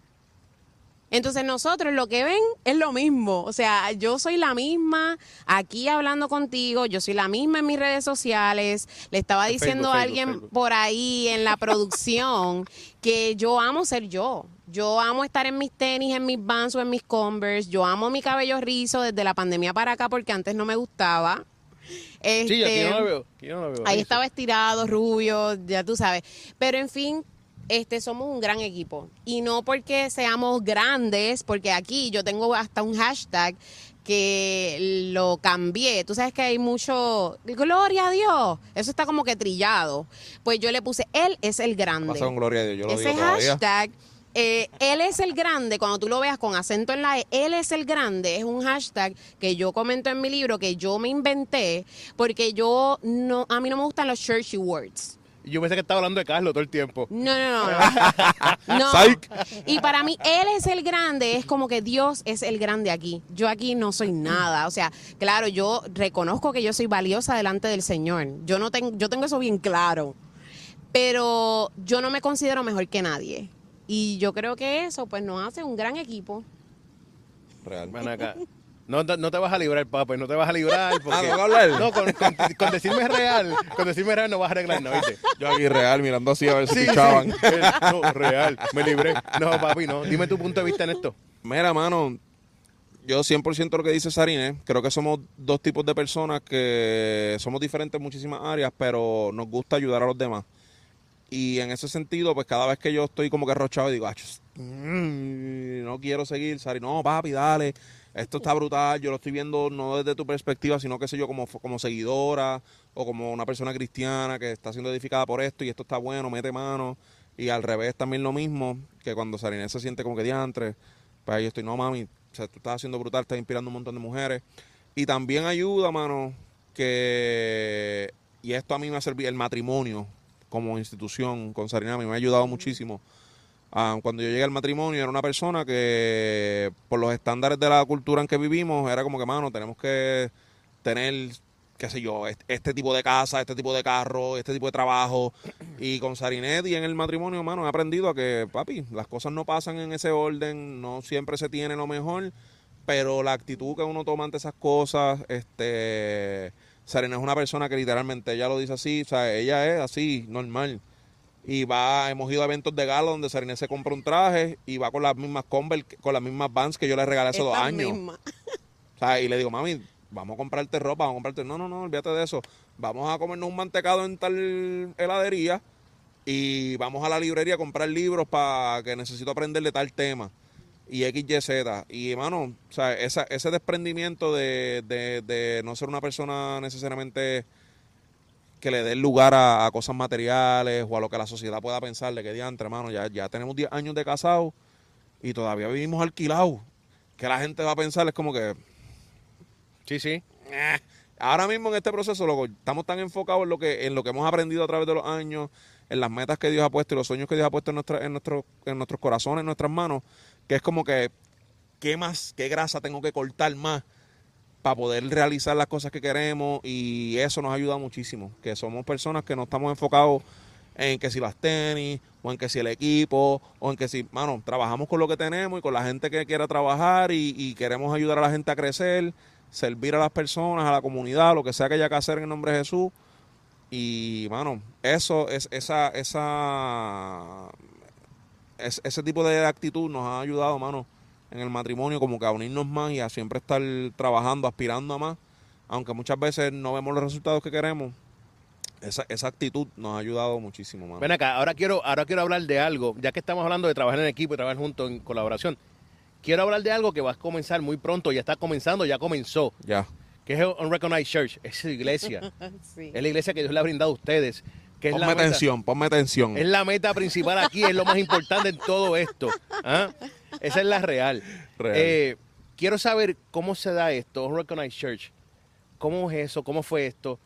Entonces nosotros lo que ven es lo mismo. O sea, yo soy la misma aquí hablando contigo, yo soy la misma en mis redes sociales. Le estaba
En
diciendo
Facebook,
a
Facebook,
alguien
Facebook.
por ahí en la producción que yo amo ser yo. Yo amo estar en mis tenis, en mis Vans o en mis Converse. Yo amo mi cabello rizo desde la pandemia para acá porque antes no me gustaba.
Sí, aquí
Este,
no lo veo. aquí no lo veo.
Ahí
Eso.
estaba estirado, rubio, ya tú sabes. Pero en fin, este somos un gran equipo. Y no porque seamos grandes, porque aquí yo tengo hasta un hashtag que lo cambié. Tú sabes que hay mucho gloria a Dios. Eso está como que trillado. Pues yo le puse él es el grande.
Pasa con gloria a Dios, yo lo
Ese
digo todavía.
Eh, él es el grande, cuando tú lo veas con acento en la E, él es el grande, es un hashtag que yo comento en mi libro, que yo me inventé, porque yo no, a mí no me gustan los churchy words.
Y Yo pensé que estaba hablando de Carlos todo el tiempo.
No, no, no. No. Y para mí, Él es el grande, es como que Dios es el grande aquí. Yo aquí no soy nada. O sea, claro, yo reconozco que yo soy valiosa delante del Señor. Yo no tengo, yo tengo eso bien claro. Pero yo no me considero mejor que nadie. Y yo creo que eso, pues, nos hace un gran equipo.
Real.
Ven acá. No, te- no te vas a librar, papá, no te vas a librar. Porque...
Ah.
No, con, con- con decirme real, con decirme real no vas a arreglar nada, ¿viste?
Yo aquí real, mirando así a ver si
Sí,
pichaban.
sí. No, real, me libré. No, papi, no. Dime tu punto de vista en esto.
Mira, mano, yo 100% lo que dice Sarine, creo que somos dos tipos de personas que somos diferentes en muchísimas áreas, pero nos gusta ayudar a los demás. Y en ese sentido, pues cada vez que yo estoy como que arrochado y digo, "Ach, mm, no quiero seguir, Sari, no, papi, dale, esto está brutal, yo lo estoy viendo no desde tu perspectiva, sino que sé yo como, como seguidora o como una persona cristiana que está siendo edificada por esto y esto está bueno, mete mano. Y al revés también lo mismo, que cuando Sarine se siente como que diantre, pues ahí estoy, no mami, o sea, tú estás haciendo brutal, estás inspirando un montón de mujeres. Y también ayuda, mano, que, y esto a mí me ha servido, el matrimonio como institución con Sarina, a mí me ha ayudado muchísimo. Ah, cuando yo llegué al matrimonio era una persona que por los estándares de la cultura en que vivimos era como que, mano, tenemos que tener, qué sé yo, est- este tipo de casa, este tipo de carro, este tipo de trabajo. Y con Sarinet y en el matrimonio, mano, he aprendido a que, papi, las cosas no pasan en ese orden, no siempre se tiene lo mejor, pero la actitud que uno toma ante esas cosas, este... Sarina es una persona que literalmente, ella lo dice así, o sea, ella es así, normal. Y va, hemos ido a eventos de gala donde Sarina se compra un traje y va con las mismas Converse, con las mismas Vans que yo le regalé hace dos años.
mismas.
O sea, y le digo, mami, vamos a comprarte ropa, vamos a comprarte. No, no, no, olvídate de eso. Vamos a comernos un mantecado en tal heladería y vamos a la librería a comprar libros para que necesito aprender de tal tema. Y XYZ. Y, hermano, o sea, esa, ese desprendimiento de, de, de no ser una persona necesariamente que le dé lugar a, a cosas materiales o a lo que la sociedad pueda pensar de que diantre, hermano, ya, ya tenemos 10 años de casados y todavía vivimos alquilados. Que la gente va a pensar es como que,
Sí, sí.
eh, ahora mismo en este proceso, loco, estamos tan enfocados en lo que en lo que hemos aprendido a través de los años, en las metas que Dios ha puesto y los sueños que Dios ha puesto en, nuestra, en, nuestro, en nuestros corazones, en nuestras manos, que es como que, ¿qué más, qué grasa tengo que cortar más para poder realizar las cosas que queremos? Y eso nos ayuda muchísimo, que somos personas que no estamos enfocados en que si las tenis, o en que si el equipo, o en que si, mano, trabajamos con lo que tenemos y con la gente que quiera trabajar y, y queremos ayudar a la gente a crecer, servir a las personas, a la comunidad, lo que sea que haya que hacer en el nombre de Jesús. Y, mano, eso es esa, esa, es- ese tipo de actitud nos ha ayudado, mano, en el matrimonio, como que a unirnos más y a siempre estar trabajando, aspirando a más, aunque muchas veces no vemos los resultados que queremos. Esa, esa actitud nos ha ayudado muchísimo, mano.
Ven acá, ahora quiero, ahora quiero hablar de algo, ya que estamos hablando de trabajar en equipo y trabajar juntos en colaboración. Quiero hablar de algo que va a comenzar muy pronto, ya está comenzando, ya comenzó,
Ya.
que es el Unrecognized Church, es la iglesia,
Sí.
es la iglesia que Dios le ha brindado a ustedes, que es la
Ponme
meta-
atención, ponme atención.
Es la meta principal aquí, es lo más importante en todo esto. ¿ah? Esa es la real.
Real.
Eh, quiero saber cómo se da esto, Unrecognized Church. ¿Cómo es eso? ¿Cómo fue esto?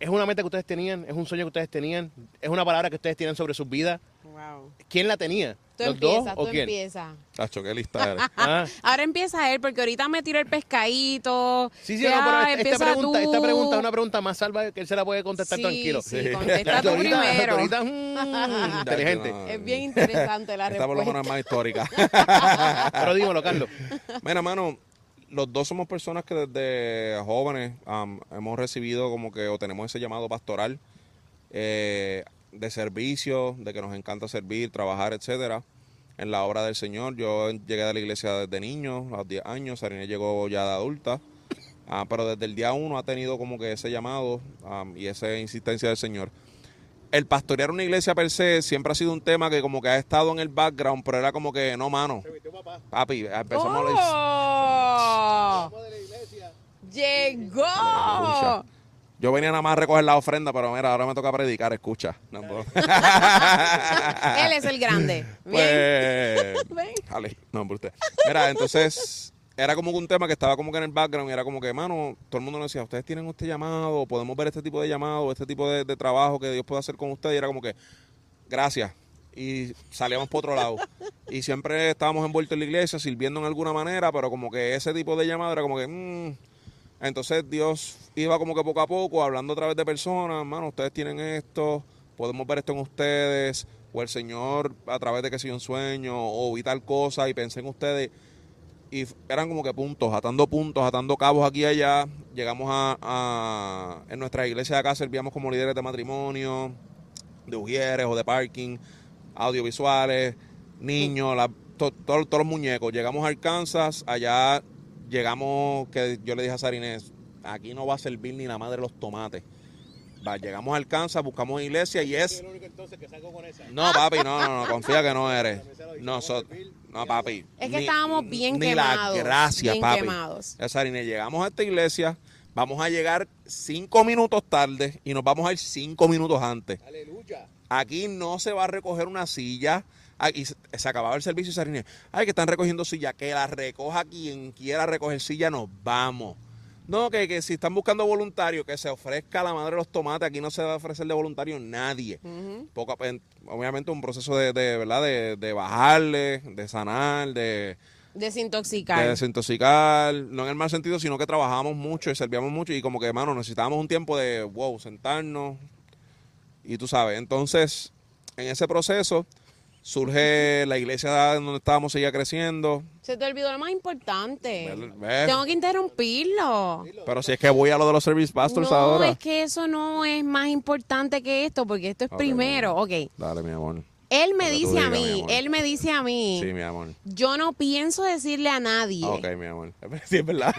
¿Es una meta que ustedes tenían? ¿Es un sueño que ustedes tenían? ¿Es una palabra que ustedes tienen sobre sus vidas?
Wow.
¿Quién la tenía?
Tú
¿Los
empiezas,
dos
tú
o quién?
empiezas.
Tacho, qué lista eres.
Ah,
Ahora empieza él, porque ahorita me tiró el pescadito.
Sí, sí,
que,
no, pero
"Ay,
esta, esta
empieza
pregunta,
tú".
esta pregunta es una pregunta más salva que él se la puede contestar
Sí,
tranquilo.
Sí, contesta tú
Ahorita-
primero.
ahorita, mm, inteligente.
no.
Es bien interesante la
Esta por lo
respuesta.
menos es más histórica.
Pero dímelo, Carlos.
Mira, mano, los dos somos personas que desde jóvenes hemos recibido como que, o tenemos ese llamado pastoral eh, de servicio, de que nos encanta servir, trabajar, etcétera, en la obra del Señor. Yo llegué a la iglesia desde niño, a los 10 años, Sarine llegó ya de adulta, ah, pero desde el día uno ha tenido como que ese llamado am, y esa insistencia del Señor. El pastorear una iglesia per se siempre ha sido un tema que como que ha estado en el background, pero era como que, no, mano, papi, empezamos a la-
¡Oh! ¡Llegó!
Yo venía nada más a recoger la ofrenda, pero mira, ahora me toca predicar, escucha. No.
Él es el grande. Bien.
Pues, jale, no, usted. Mira, entonces, era como que un tema que estaba como que en el background y era como que, mano, todo el mundo nos decía, ustedes tienen este llamado, podemos ver este tipo de llamado, este tipo de, de trabajo que Dios puede hacer con ustedes. Y era como que, gracias. Y salíamos por otro lado. Y siempre estábamos envueltos en la iglesia, sirviendo en alguna manera, pero como que ese tipo de llamado era como que, mm. Entonces Dios iba como que poco a poco, hablando a través de personas, hermano, ustedes tienen esto, podemos ver esto en ustedes, o el Señor a través de que sea un sueño, o vi tal cosa y pensé en ustedes. Y eran como que puntos, atando puntos, atando cabos aquí y allá. Llegamos a, en nuestra iglesia de acá servíamos como líderes de matrimonio, de ujieres o de parking, audiovisuales, niños, la- to- to- todos los muñecos. Llegamos a Arkansas, allá llegamos, que yo le dije a Sarinés, aquí no va a servir ni la madre de los tomates. Va, llegamos a Arkansas, buscamos iglesia y es... No, papi, no, no, no, confía que no eres. Nosotros, no, papi.
Es que
ni-
estábamos bien
ni
quemados.
la gracia,
bien
papi.
quemados.
Ya, Sarine, llegamos a esta iglesia, vamos a llegar cinco minutos tarde y nos vamos a ir cinco minutos antes. Aquí no se va a recoger una silla. Aquí se, se acababa el servicio y Sarine, ay, que están recogiendo silla, que la recoja quien quiera recoger silla, nos vamos. No, que, que si están buscando voluntarios, que se ofrezca la madre de los tomates, aquí no se va a ofrecer de voluntario nadie. Poco a- en- obviamente un proceso de, de, ¿verdad? De, de bajarle, de sanar, de,
Desintoxicar.
de desintoxicar, no en el mal sentido, sino que trabajamos mucho y servíamos mucho y como que, hermano, necesitábamos un tiempo de, wow, sentarnos y tú sabes, entonces, en ese proceso surge la iglesia donde estábamos, seguía creciendo,
Se te olvidó lo más importante. Tengo que interrumpirlo.
pero si es que voy a lo de los service pastors
no,
ahora.
es que eso no es más importante que esto, porque esto es primero. Ok.
Dale, mi amor.
Él me dice a
digas,
mí, él me dice a mí,
Sí, mi amor.
yo no pienso decirle a nadie,
Ok, mi amor. Sí, es verdad.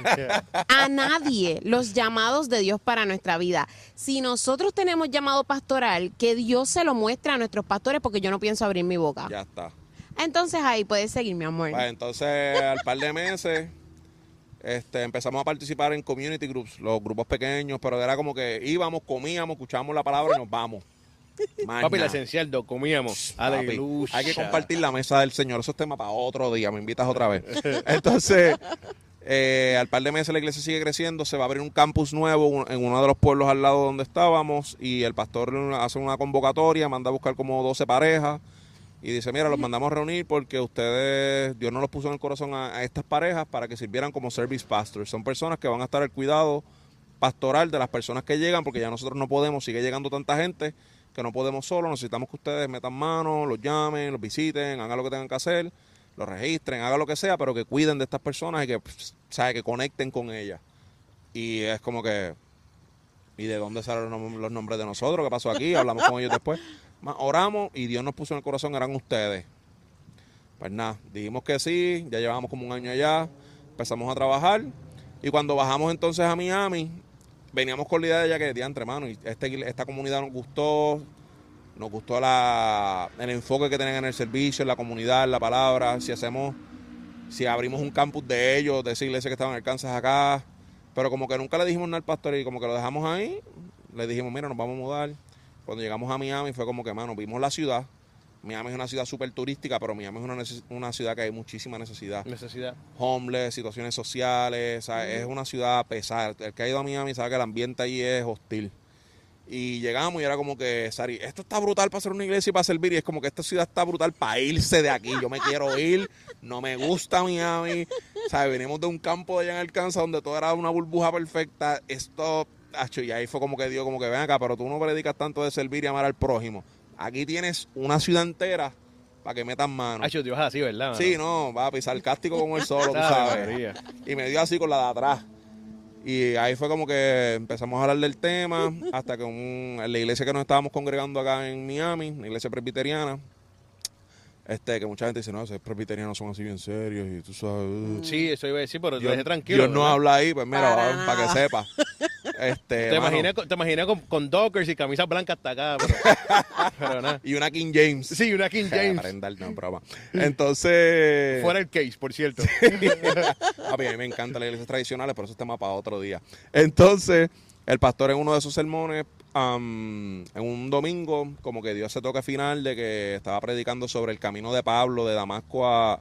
a nadie los llamados de Dios para nuestra vida. Si nosotros tenemos llamado pastoral, que Dios se lo muestre a nuestros pastores, porque yo no pienso abrir mi boca.
ya está.
Entonces ahí puedes seguir, mi amor.
Pues, entonces, al par de meses, este, empezamos a participar en community groups, los grupos pequeños, pero era como que íbamos, comíamos, escuchábamos la palabra y nos vamos. Más
Papi, la esencial, do, comíamos. Aleluya.
Hay que compartir la mesa del Señor. Eso es tema para otro día. Me invitas otra vez. Entonces, eh, al par de meses la iglesia sigue creciendo. Se va a abrir un campus nuevo en uno de los pueblos al lado donde estábamos. Y el pastor hace una convocatoria, manda a buscar como 12 parejas. Y dice, mira, los mandamos a reunir porque ustedes, Dios no los puso en el corazón a, a estas parejas para que sirvieran como service pastors. Son personas que van a estar al cuidado pastoral de las personas que llegan, porque ya nosotros no podemos, sigue llegando tanta gente que no podemos solo, necesitamos que ustedes metan mano, los llamen, los visiten, hagan lo que tengan que hacer, los registren, hagan lo que sea, pero que cuiden de estas personas y que, pues, sabe, que conecten con ellas. Y es como que, ¿y de dónde salen los, los nombres de nosotros? ¿Qué pasó aquí? Hablamos con ellos después. Oramos y Dios nos puso en el corazón, eran ustedes. Pues nada, dijimos que sí, ya llevamos como un año allá, empezamos a trabajar y cuando bajamos entonces a Miami, veníamos con la idea de ya que, diantre, hermano, y este- esta comunidad nos gustó, nos gustó la, el enfoque que tienen en el servicio, en la comunidad, en la palabra, si hacemos, si abrimos un campus de ellos, de esa iglesia que estaba en acá, pero como que nunca le dijimos nada al pastor y como que lo dejamos ahí, le dijimos, mira, nos vamos a mudar. Cuando llegamos a Miami fue como que, mano, vimos la ciudad. Miami es una ciudad súper turística, pero Miami es una, una ciudad que hay muchísima necesidad.
Necesidad.
Homeless, situaciones sociales, es una ciudad pesada. El que ha ido a Miami sabe que el ambiente allí es hostil. Y llegamos y era como que, Sari, esto está brutal para hacer una iglesia y para servir. Y es como que esta ciudad está brutal para irse de aquí. Yo me quiero ir, no me gusta Miami. ¿Sabes? Venimos de un campo de allá en Arkansas donde todo era una burbuja perfecta. Esto, y ahí fue como que dio como que ven acá, pero tú no predicas tanto de servir y amar al prójimo. Aquí tienes una ciudad entera para que metan mano.
Hacho, Dios así, ¿verdad?
Sí, no, va a pisar el cástico como el solo, tú sabes. Y me dio así con la de atrás. Y ahí fue como que empezamos a hablar del tema, hasta que un- en la iglesia que nos estábamos congregando acá en Miami, la iglesia presbiteriana, este, que mucha gente dice, no, esos presbiterianos son así bien serios y tú sabes... uh".
Sí, eso iba a decir, pero te
Dios,
dejé tranquilo.
Dios no
¿verdad?
habla ahí, pues mira,
Para
para,
nada.
que sepa. Este,
Te
mano,
imaginé, con- te imaginé con, con dockers y camisas blancas hasta acá, pero, pero nada.
Y una King James.
Sí, una King James.
Aprender, no, broma. Entonces...
Fuera el case, por cierto.
Papi, a mí me encantan las iglesias tradicionales, pero eso es tema para otro día. Entonces, el pastor en uno de sus sermones, en un domingo, como que dio ese toque final de que estaba predicando sobre el camino de Pablo de Damasco a,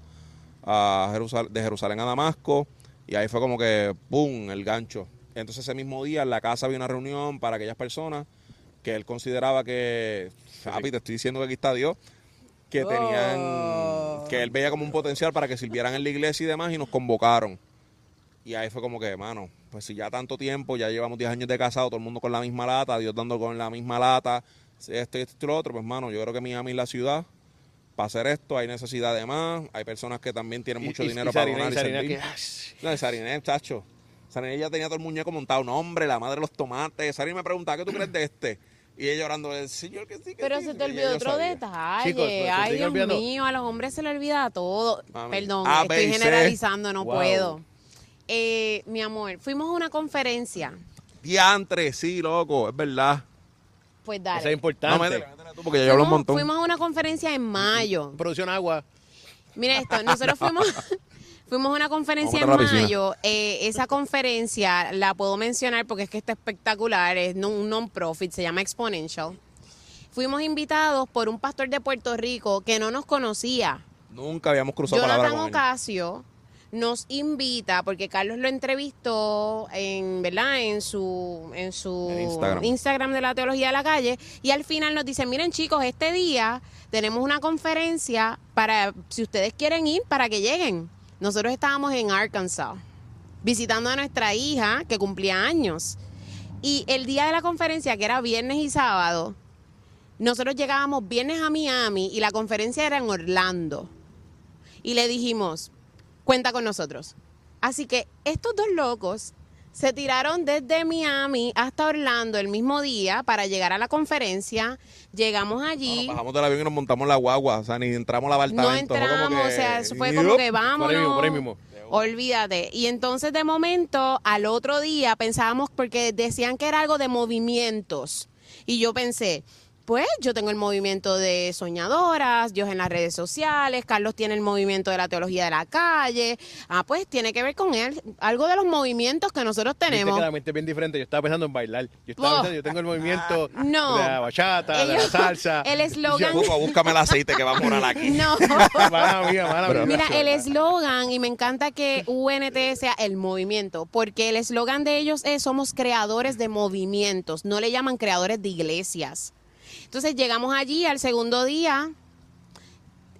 a Jerusal- de Jerusalén a Damasco, y ahí fue como que, ¡pum!, el gancho. Entonces ese mismo día en la casa había una reunión para aquellas personas que él consideraba que, papi, te estoy diciendo que aquí está Dios, que tenían,
Oh.
que él veía como un potencial para que sirvieran en la iglesia y demás, y nos convocaron. Y ahí fue como que, mano, pues si ya tanto tiempo, ya llevamos 10 años de casado, todo el mundo con la misma lata, Dios dando con la misma lata, esto y esto y lo otro, pues mano, yo creo que Miami es la ciudad para hacer esto, hay necesidad de más, hay personas que también tienen mucho
Y-
dinero
y
para donar
y
servir.
que,
No, de Sariné, chacho. Sariné ya tenía todo el muñeco montado. No, hombre, la madre de los tomates. Sariné me preguntaba, ¿qué tú crees de este? Y ella llorando, el señor que sí, que
Pero
sí".
se te olvidó otro
sabía.
detalle.
Chicos,
Ay, Dios
olvidando.
mío, a los hombres se le olvida todo.
Mami.
Perdón,
A,
estoy generalizando, no
Wow.
puedo. Eh, mi amor, fuimos a una conferencia.
Diantre, sí, loco, es verdad.
Pues
Eso es
dale.
importante.
No, tú, porque ya yo hablo un
Fuimos,
montón.
fuimos a una conferencia en mayo.
Producción agua.
Mira esto, nosotros fuimos, fuimos a una conferencia en mayo. Eh, esa conferencia la puedo mencionar porque es que está espectacular. Es un non-profit, se llama Exponential. Fuimos invitados por un pastor de Puerto Rico que no nos conocía.
Nunca habíamos cruzado palabra
Jonathan
con él.
Ocasio nos invita porque Carlos lo entrevistó en verdad en su en su
En Instagram.
Instagram de la teología de la calle y al final nos dice miren chicos este día tenemos una conferencia para si ustedes quieren ir para que lleguen. Nosotros estábamos en Arkansas visitando a nuestra hija que cumplía años. Y el día de la conferencia que era viernes y sábado nosotros llegábamos viernes a Miami y la conferencia era en Orlando. Y le dijimos, cuenta con nosotros. Así que estos dos locos se tiraron desde Miami hasta Orlando el mismo día para llegar a la conferencia. Llegamos
No,
allí,
nos bajamos del avión y nos montamos la guagua. O sea, ni entramos al
no,
apartamento. como
entramos,
que-
o sea, eso fue como que vámonos.
Por ahí mismo, por ahí mismo.
Olvídate. Y entonces de momento, al otro día pensábamos, porque decían que era algo de movimientos. Y yo pensé, pues yo tengo el movimiento de soñadoras, Dios en las redes sociales, Carlos tiene el movimiento de la teología de la calle. Ah, pues tiene que ver con él, algo de los movimientos que nosotros tenemos.
que la mente es bien diferente. Yo estaba pensando en bailar. Yo estaba
Oh.
pensando, yo tengo el movimiento
No.
de la bachata, de la salsa.
el eslogan-
búscame el aceite que va a morar aquí.
No.
Mala mía, mala mía.
Mira, el eslogan, y me encanta que UNT sea el movimiento, porque el eslogan de ellos es somos creadores de movimientos, no le llaman creadores de iglesias. Entonces llegamos allí al segundo día,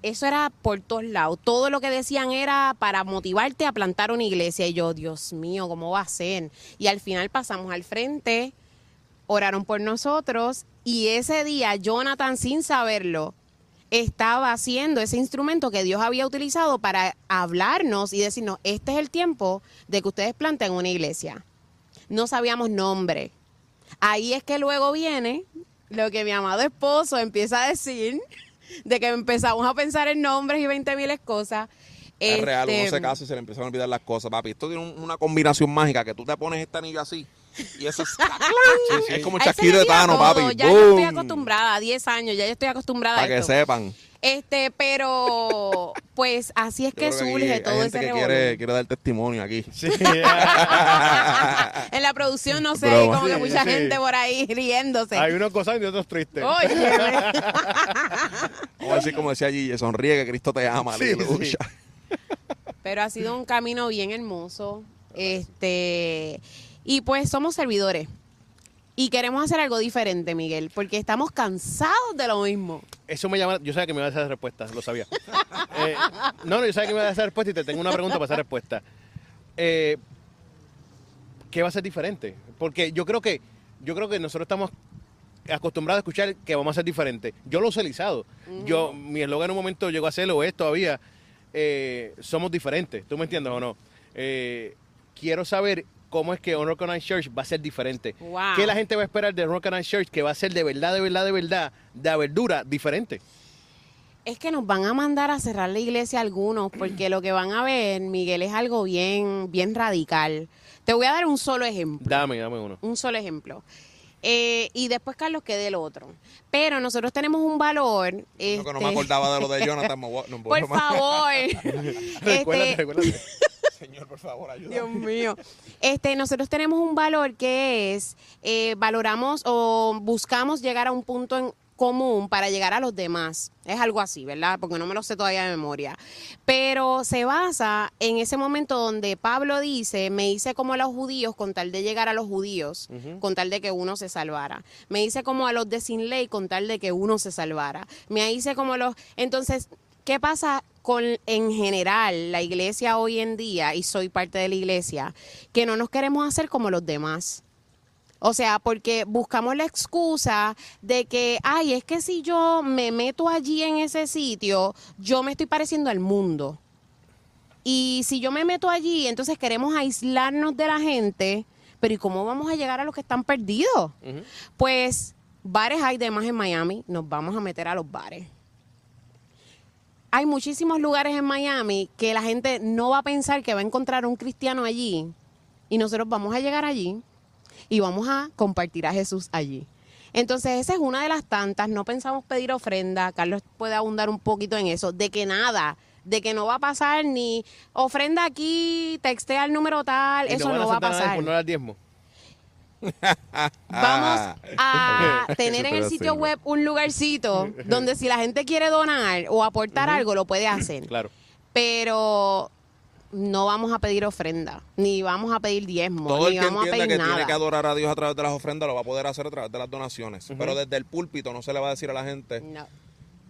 eso era por todos lados. Todo lo que decían era para motivarte a plantar una iglesia. Y yo, Dios mío, ¿cómo va a ser? Y al final pasamos al frente, oraron por nosotros y ese día Jonathan, sin saberlo, estaba haciendo ese instrumento que Dios había utilizado para hablarnos y decirnos, este es el tiempo de que ustedes planten una iglesia. No sabíamos nombre. Ahí es que luego viene lo que mi amado esposo empieza a decir, de que empezamos a pensar en nombres y 20 miles cosas.
Es real, uno
Este,
se casa y se le empiezan a olvidar las cosas, papi. Esto tiene un- una combinación mágica que tú te pones este anillo así y eso es, es como
a él se
chasquido de Tano,
todo,
papi.
Ya yo estoy acostumbrada, a 10 años, ya yo estoy acostumbrada
Para
a
que
esto.
sepan.
Este, pero pues así es que
aquí
surge
hay
todo
gente
ese
que quiere, quiere dar testimonio aquí.
Sí.
En la producción, no sé,
Broma.
como que
Sí,
mucha
sí.
gente por ahí riéndose.
Hay unos gozando y otros tristes.
Oye,
Vamos a decir como decía Gigi, sonríe que Cristo te ama,
Sí,
aleluya.
pero ha sido un camino bien hermoso. Este, y pues somos servidores. Y queremos hacer algo diferente, Miguel, porque estamos cansados de lo mismo.
Eso me llama. Yo sabía que me iba a hacer esa respuesta, lo sabía. Eh, no, no, yo sabía que me iba a hacer esa respuesta y te tengo una pregunta para esa respuesta. Eh, ¿Qué va a ser diferente? Porque yo creo que yo creo que nosotros estamos acostumbrados a escuchar que vamos a ser diferente. Yo lo he utilizado. Yo, mi eslogan en un momento llegó a ser, o es todavía, eh, somos diferentes. ¿Tú me entiendes o no? Quiero saber cómo es que Unrecognized Church va a ser diferente.
Wow.
¿Qué la gente va a esperar de Unrecognized Church que va a ser de verdad, de verdad, de verdad, de verdura diferente?
Es que nos van a mandar a cerrar la iglesia algunos, porque lo que van a ver, Miguel, es algo bien, bien radical. Te voy a dar un solo ejemplo.
Dame, dame uno.
un solo ejemplo. Eh, y después Carlos que el otro. Pero nosotros tenemos un valor.
No, que no me
este,
acordaba de lo de Jonathan. no
por favor.
Recuérdate,
Este,
recuérdate.
Señor, por favor, ayúdame.
Dios mío. Este, nosotros tenemos un valor que es eh, valoramos o buscamos llegar a un punto en común para llegar a los demás. Es algo así, ¿verdad? Porque no me lo sé todavía de memoria. Pero se basa en ese momento donde Pablo dice, me hice como a los judíos con tal de llegar a los judíos, con tal de que uno se salvara. Me hice como a los de sin ley con tal de que uno se salvara. Me hice como los... Entonces, ¿qué pasa con en general la iglesia hoy en día, y soy parte de la iglesia, que no nos queremos hacer como los demás? O sea, porque buscamos la excusa de que, ay, es que si yo me meto allí en ese sitio, yo me estoy pareciendo al mundo. Y si yo me meto allí, entonces queremos aislarnos de la gente, pero ¿y cómo vamos a llegar a los que están perdidos? Pues bares hay de más en Miami, nos vamos a meter a los bares. Hay muchísimos lugares en Miami que la gente no va a pensar que va a encontrar un cristiano allí y nosotros vamos a llegar allí y vamos a compartir a Jesús allí. Entonces, esa es una de las tantas. No pensamos pedir ofrenda. Carlos puede abundar un poquito en eso. De que nada, de que no va a pasar ni ofrenda aquí, textea el número tal.
Y
Eso
van
no va a
aceptar nadie
pasar.
No diezmo.
Vamos a tener en el sitio web un lugarcito donde si la gente quiere donar o aportar algo, lo puede hacer.
Claro.
Pero no vamos a pedir ofrenda, ni vamos a pedir diezmo,
Todo el
ni
que
vamos a pedir
que tiene que
nada.
adorar a Dios a través de las ofrendas lo va a poder hacer a través de las donaciones. Pero desde el púlpito no se le va a decir a la gente,
No.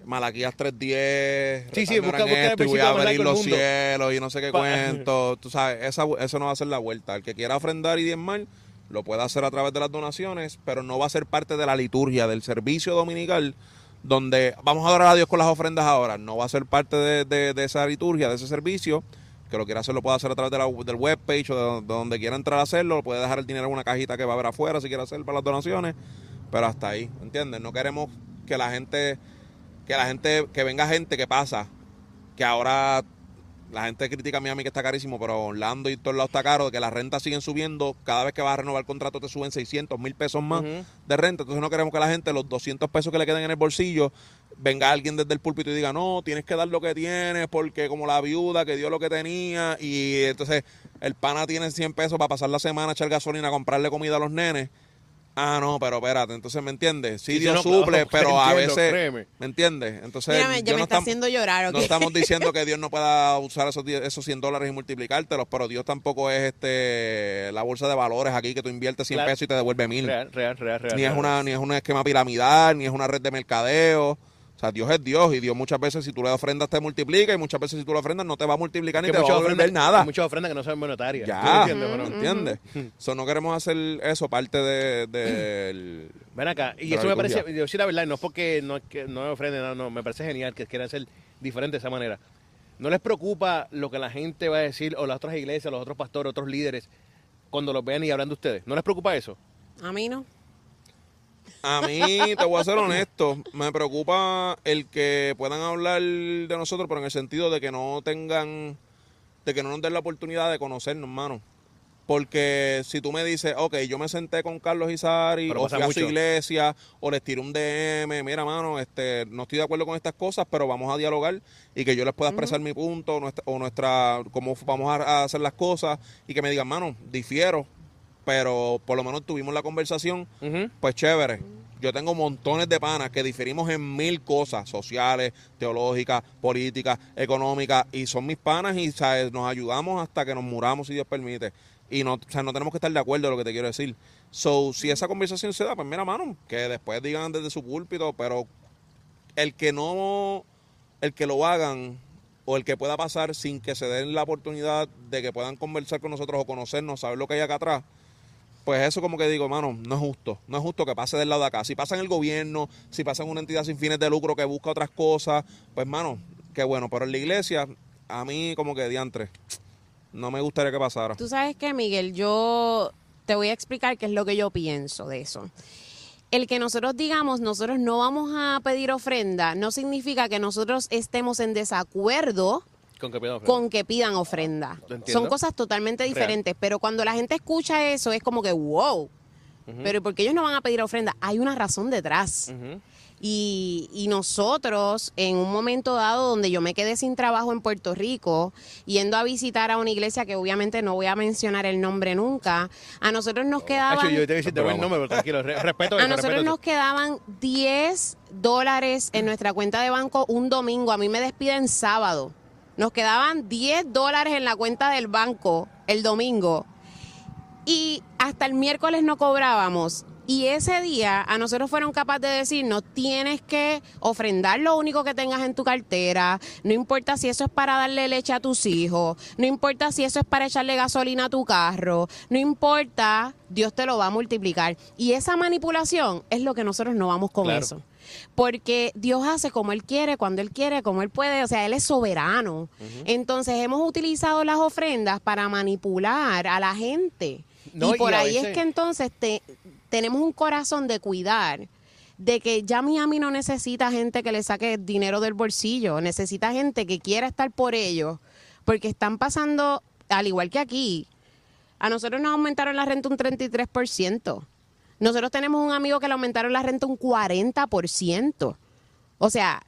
Malaquías 3.10,
Sí, sí, busca- busca el
esto y voy a abrir los cielos y no sé qué
Pa-
cuento. Tú sabes, esa, eso no va a ser la vuelta. El que quiera ofrendar y diezmar lo puede hacer a través de las donaciones, pero no va a ser parte de la liturgia, del servicio dominical, donde vamos a adorar a Dios con las ofrendas ahora. No va a ser parte de, de- esa liturgia, de ese servicio. Que lo quiera hacer, lo puede hacer a través de la, del webpage o de, donde- de donde quiera entrar a hacerlo. Lo puede dejar el dinero en una cajita que va a haber afuera si quiere hacer para las donaciones. Pero hasta ahí, ¿entiendes? No queremos que la gente que la gente, que venga gente que pasa, que ahora la gente critica a Miami que está carísimo, pero Orlando y todos lados está caro, que las rentas siguen subiendo, cada vez que vas a renovar el contrato te suben 600 mil pesos más de renta, entonces no queremos que la gente, los 200 pesos que le queden en el bolsillo, venga alguien desde el púlpito y diga, no, tienes que dar lo que tienes, porque como la viuda que dio lo que tenía, y entonces el pana tiene 100 pesos para pasar la semana, echar gasolina, comprarle comida a los nenes. Ah, no, pero espérate, entonces me entiendes. Sí, Dios
no,
suple, pero a
entiendo,
veces,
créeme.
¿me entiendes? Entonces,
Mírame, ya
yo
me
no
está haciendo llorar, ¿ok?
no estamos diciendo que Dios no pueda usar esos, esos 100 dólares y multiplicártelos, pero Dios tampoco es este la bolsa de valores aquí que tú inviertes 100
Claro.
pesos y te devuelve mil.
Real, real, real, real.
Ni es,
real.
una, ni es un esquema piramidal, ni es una red de mercadeo. O sea, Dios es Dios y Dios muchas veces si tú le ofrendas te multiplica y muchas veces si tú le ofrendas no te va a multiplicar ni
Que
te va a
ofrendas,
nada.
hay muchas ofrendas que no son monetarias.
Ya,
¿Tú me entiendes,
entiendes? So, no queremos hacer eso parte de, del-
Ven acá, y
De
eso me parece, yo sí la verdad, no es porque no, es que no me ofrenden, no, no, me parece genial que quieran ser diferentes de esa manera. ¿No les preocupa lo que la gente va a decir, o las otras iglesias, los otros pastores, otros líderes, cuando los vean y hablan de ustedes? ¿No les preocupa eso?
A mí no.
A mí, te voy a ser honesto, me preocupa el que puedan hablar de nosotros, pero en el sentido de que no tengan, de que no nos den la oportunidad de conocernos, hermano. Porque si tú me dices, ok, yo me senté con Carlos Izari, o fui a su iglesia, o les tiré un DM, mira, mano, este, no estoy de acuerdo con estas cosas, pero vamos a dialogar y que yo les pueda expresar mi punto, o nuestra, o nuestra, cómo vamos a, a hacer las cosas, y que me digan, mano, difiero, pero por lo menos tuvimos la conversación, pues chévere. Yo tengo montones de panas que diferimos en mil cosas, sociales, teológicas, políticas, económicas, y son mis panas y ¿sabes? nos ayudamos hasta que nos muramos, si Dios permite. Y no, o sea, no tenemos que estar de acuerdo en lo que te quiero decir. So, si esa conversación se da, pues mira, mano, que después digan desde su púlpito, pero el que no, el que lo hagan o el que pueda pasar sin que se den la oportunidad de que puedan conversar con nosotros o conocernos, saber lo que hay acá atrás, pues eso como que digo, mano, no es justo. No es justo que pase del lado de acá. Si pasa en el gobierno, si pasa en una entidad sin fines de lucro que busca otras cosas, pues, mano, qué bueno. Pero en la iglesia, a mí como que diantre, no me gustaría que pasara.
Tú sabes que, Miguel, yo te voy a explicar qué es lo que yo pienso de eso. El que nosotros digamos, nosotros no vamos a pedir ofrenda, no significa que nosotros estemos en desacuerdo
Con que pidan ofrenda.
con que pidan ofrenda.
Lo entiendo.
Son cosas totalmente
Real.
diferentes, pero cuando la gente escucha eso es como que, wow, pero ¿por qué ellos no van a pedir ofrenda? Hay una razón detrás. Y, y nosotros, en un momento dado donde yo me quedé sin trabajo en Puerto Rico, yendo a visitar a una iglesia que obviamente no voy a mencionar el nombre nunca, a nosotros nos quedaban...
Yo te voy a decir, te voy el nombre, pero tranquilo, re- respeto eso,
A nosotros
respeto
nos quedaban 10 dólares en nuestra cuenta de banco un domingo. A mí me despiden sábado. Nos quedaban 10 dólares en la cuenta del banco el domingo. Y hasta el miércoles no cobrábamos. Y ese día a nosotros fueron capaces de decirnos, tienes que ofrendar lo único que tengas en tu cartera, no importa si eso es para darle leche a tus hijos, no importa si eso es para echarle gasolina a tu carro, no importa, Dios te lo va a multiplicar. Y esa manipulación es lo que nosotros no vamos con
Claro.
eso. Porque Dios hace como Él quiere, cuando Él quiere, como Él puede, o sea, Él es soberano. Entonces hemos utilizado las ofrendas para manipular a la gente.
No,
y por
y
ahí es que entonces te- tenemos un corazón de cuidar de que ya Miami no necesita gente que le saque dinero del bolsillo, necesita gente que quiera estar por ellos, porque están pasando, al igual que aquí, a nosotros nos aumentaron la renta un 33%. Nosotros tenemos un amigo que le aumentaron la renta un 40%. O sea,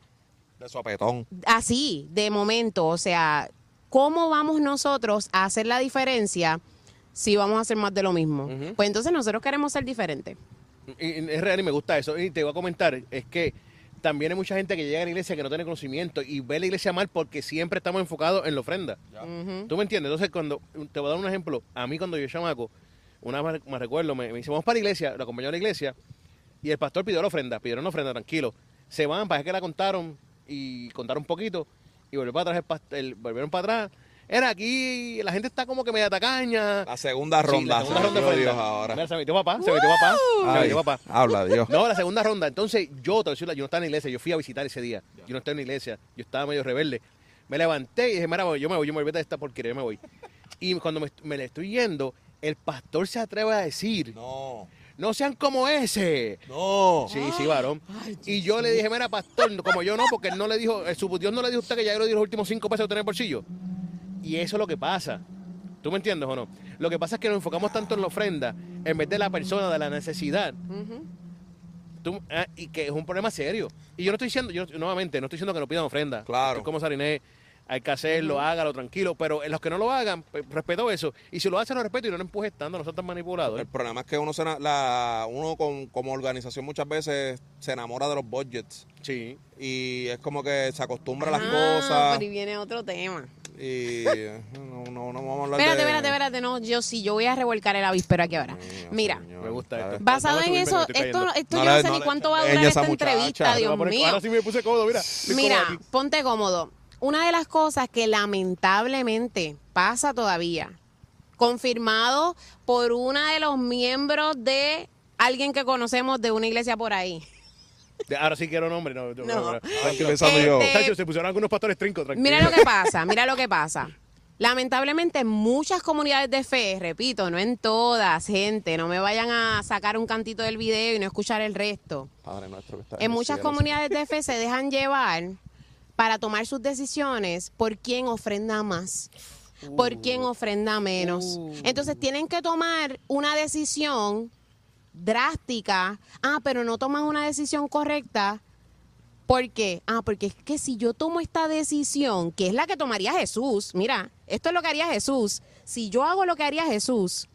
De sopetón.
así, de momento, o sea, ¿cómo vamos nosotros a hacer la diferencia si vamos a hacer más de lo mismo? Pues entonces nosotros queremos ser diferentes.
Y- y es real y me gusta eso. Y te voy a comentar, es que también hay mucha gente que llega a la iglesia que no tiene conocimiento y ve la iglesia mal porque siempre estamos enfocados en la ofrenda. ¿Tú me entiendes? Entonces, cuando te voy a dar un ejemplo, a mí cuando yo chamaco, una vez me recuerdo, me, me dice, vamos para la iglesia, lo acompañó a la iglesia y el pastor pidió la ofrenda, pidieron una ofrenda, tranquilo. Se van, para que la contaron y contaron un poquito y volvieron para atrás, el el- volvieron para atrás. Era aquí, la gente está como que media tacaña.
La segunda
Sí,
ronda.
la segunda ronda de
Dios, ahora.
Mira, se metió papá, se metió papá, se metió papá.
habla Dios.
No, la segunda ronda. Entonces, yo, yo no estaba en la iglesia, yo fui a visitar ese día. Yo no estaba en la iglesia, yo estaba medio rebelde. Me levanté y dije, mira, yo me voy, yo me voy de esta porquería, yo me voy. Y cuando me, me le estoy yendo, el pastor se atreve a decir,
No.
no sean como ese.
No.
Sí, sí, varón. Y yo le dije, mira, pastor, como yo no, porque él no le dijo, eh, su Dios no le dijo a usted que ya le dio los últimos cinco pesos en el bolsillo. Y eso es lo que pasa. ¿Tú me entiendes o no? Lo que pasa es que nos enfocamos tanto en la ofrenda en vez de la persona, de la necesidad. Tú- ah, y que es un problema serio. Y yo no estoy diciendo, yo nuevamente, no estoy diciendo que no pidan ofrenda.
Claro.
Es como Sariné, hay que hacerlo, hágalo tranquilo, pero en los que no lo hagan, pues, respeto eso. Y si lo hacen, lo respeto y no lo empujes tanto, no sean tan manipulados.
El problema es que uno, se, la, uno con- como organización muchas veces se enamora de los budgets
Sí.
y es como que se acostumbra a las
Ah,
cosas
Pero ahí viene otro tema.
Y no, no, no vamos a hablar
Espérate,
de...
espérate, espérate, no, yo sí, yo voy a revolcar el avispero aquí ahora.
Mío,
Mira,
señor,
Me gusta esto.
basado en eso, esto, esto
No
yo
le-
no sé
no
ni cuánto va a durar esta
muchacha.
entrevista, Dios
poner-
mío.
Ahora sí me puse cómodo, mira.
Mira,
cómodo
ponte cómodo. Una de las cosas que lamentablemente pasa todavía, confirmado por una de los miembros de alguien que conocemos de una iglesia por ahí.
Ahora sí quiero nombre. No, yo-
No.
no, no.
Ah, estoy pensando yo.
Este,
se pusieron algunos pastores trincos, tranquilo.
Mira lo que pasa, mira lo que pasa. Lamentablemente en muchas comunidades de fe, repito, no en todas, gente, no me vayan a sacar un cantito del video y no escuchar el resto.
Padre nuestro que está
En
el
muchas
cielo,
comunidades de fe se dejan llevar para tomar sus decisiones por quién ofrenda más, por quién ofrenda menos. Entonces tienen que tomar una decisión drástica. Ah, pero no toman una decisión correcta. ¿Por qué? Ah, porque es que si yo tomo esta decisión, que es la que tomaría Jesús, mira, esto es lo que haría Jesús. Si yo hago lo que haría Jesús,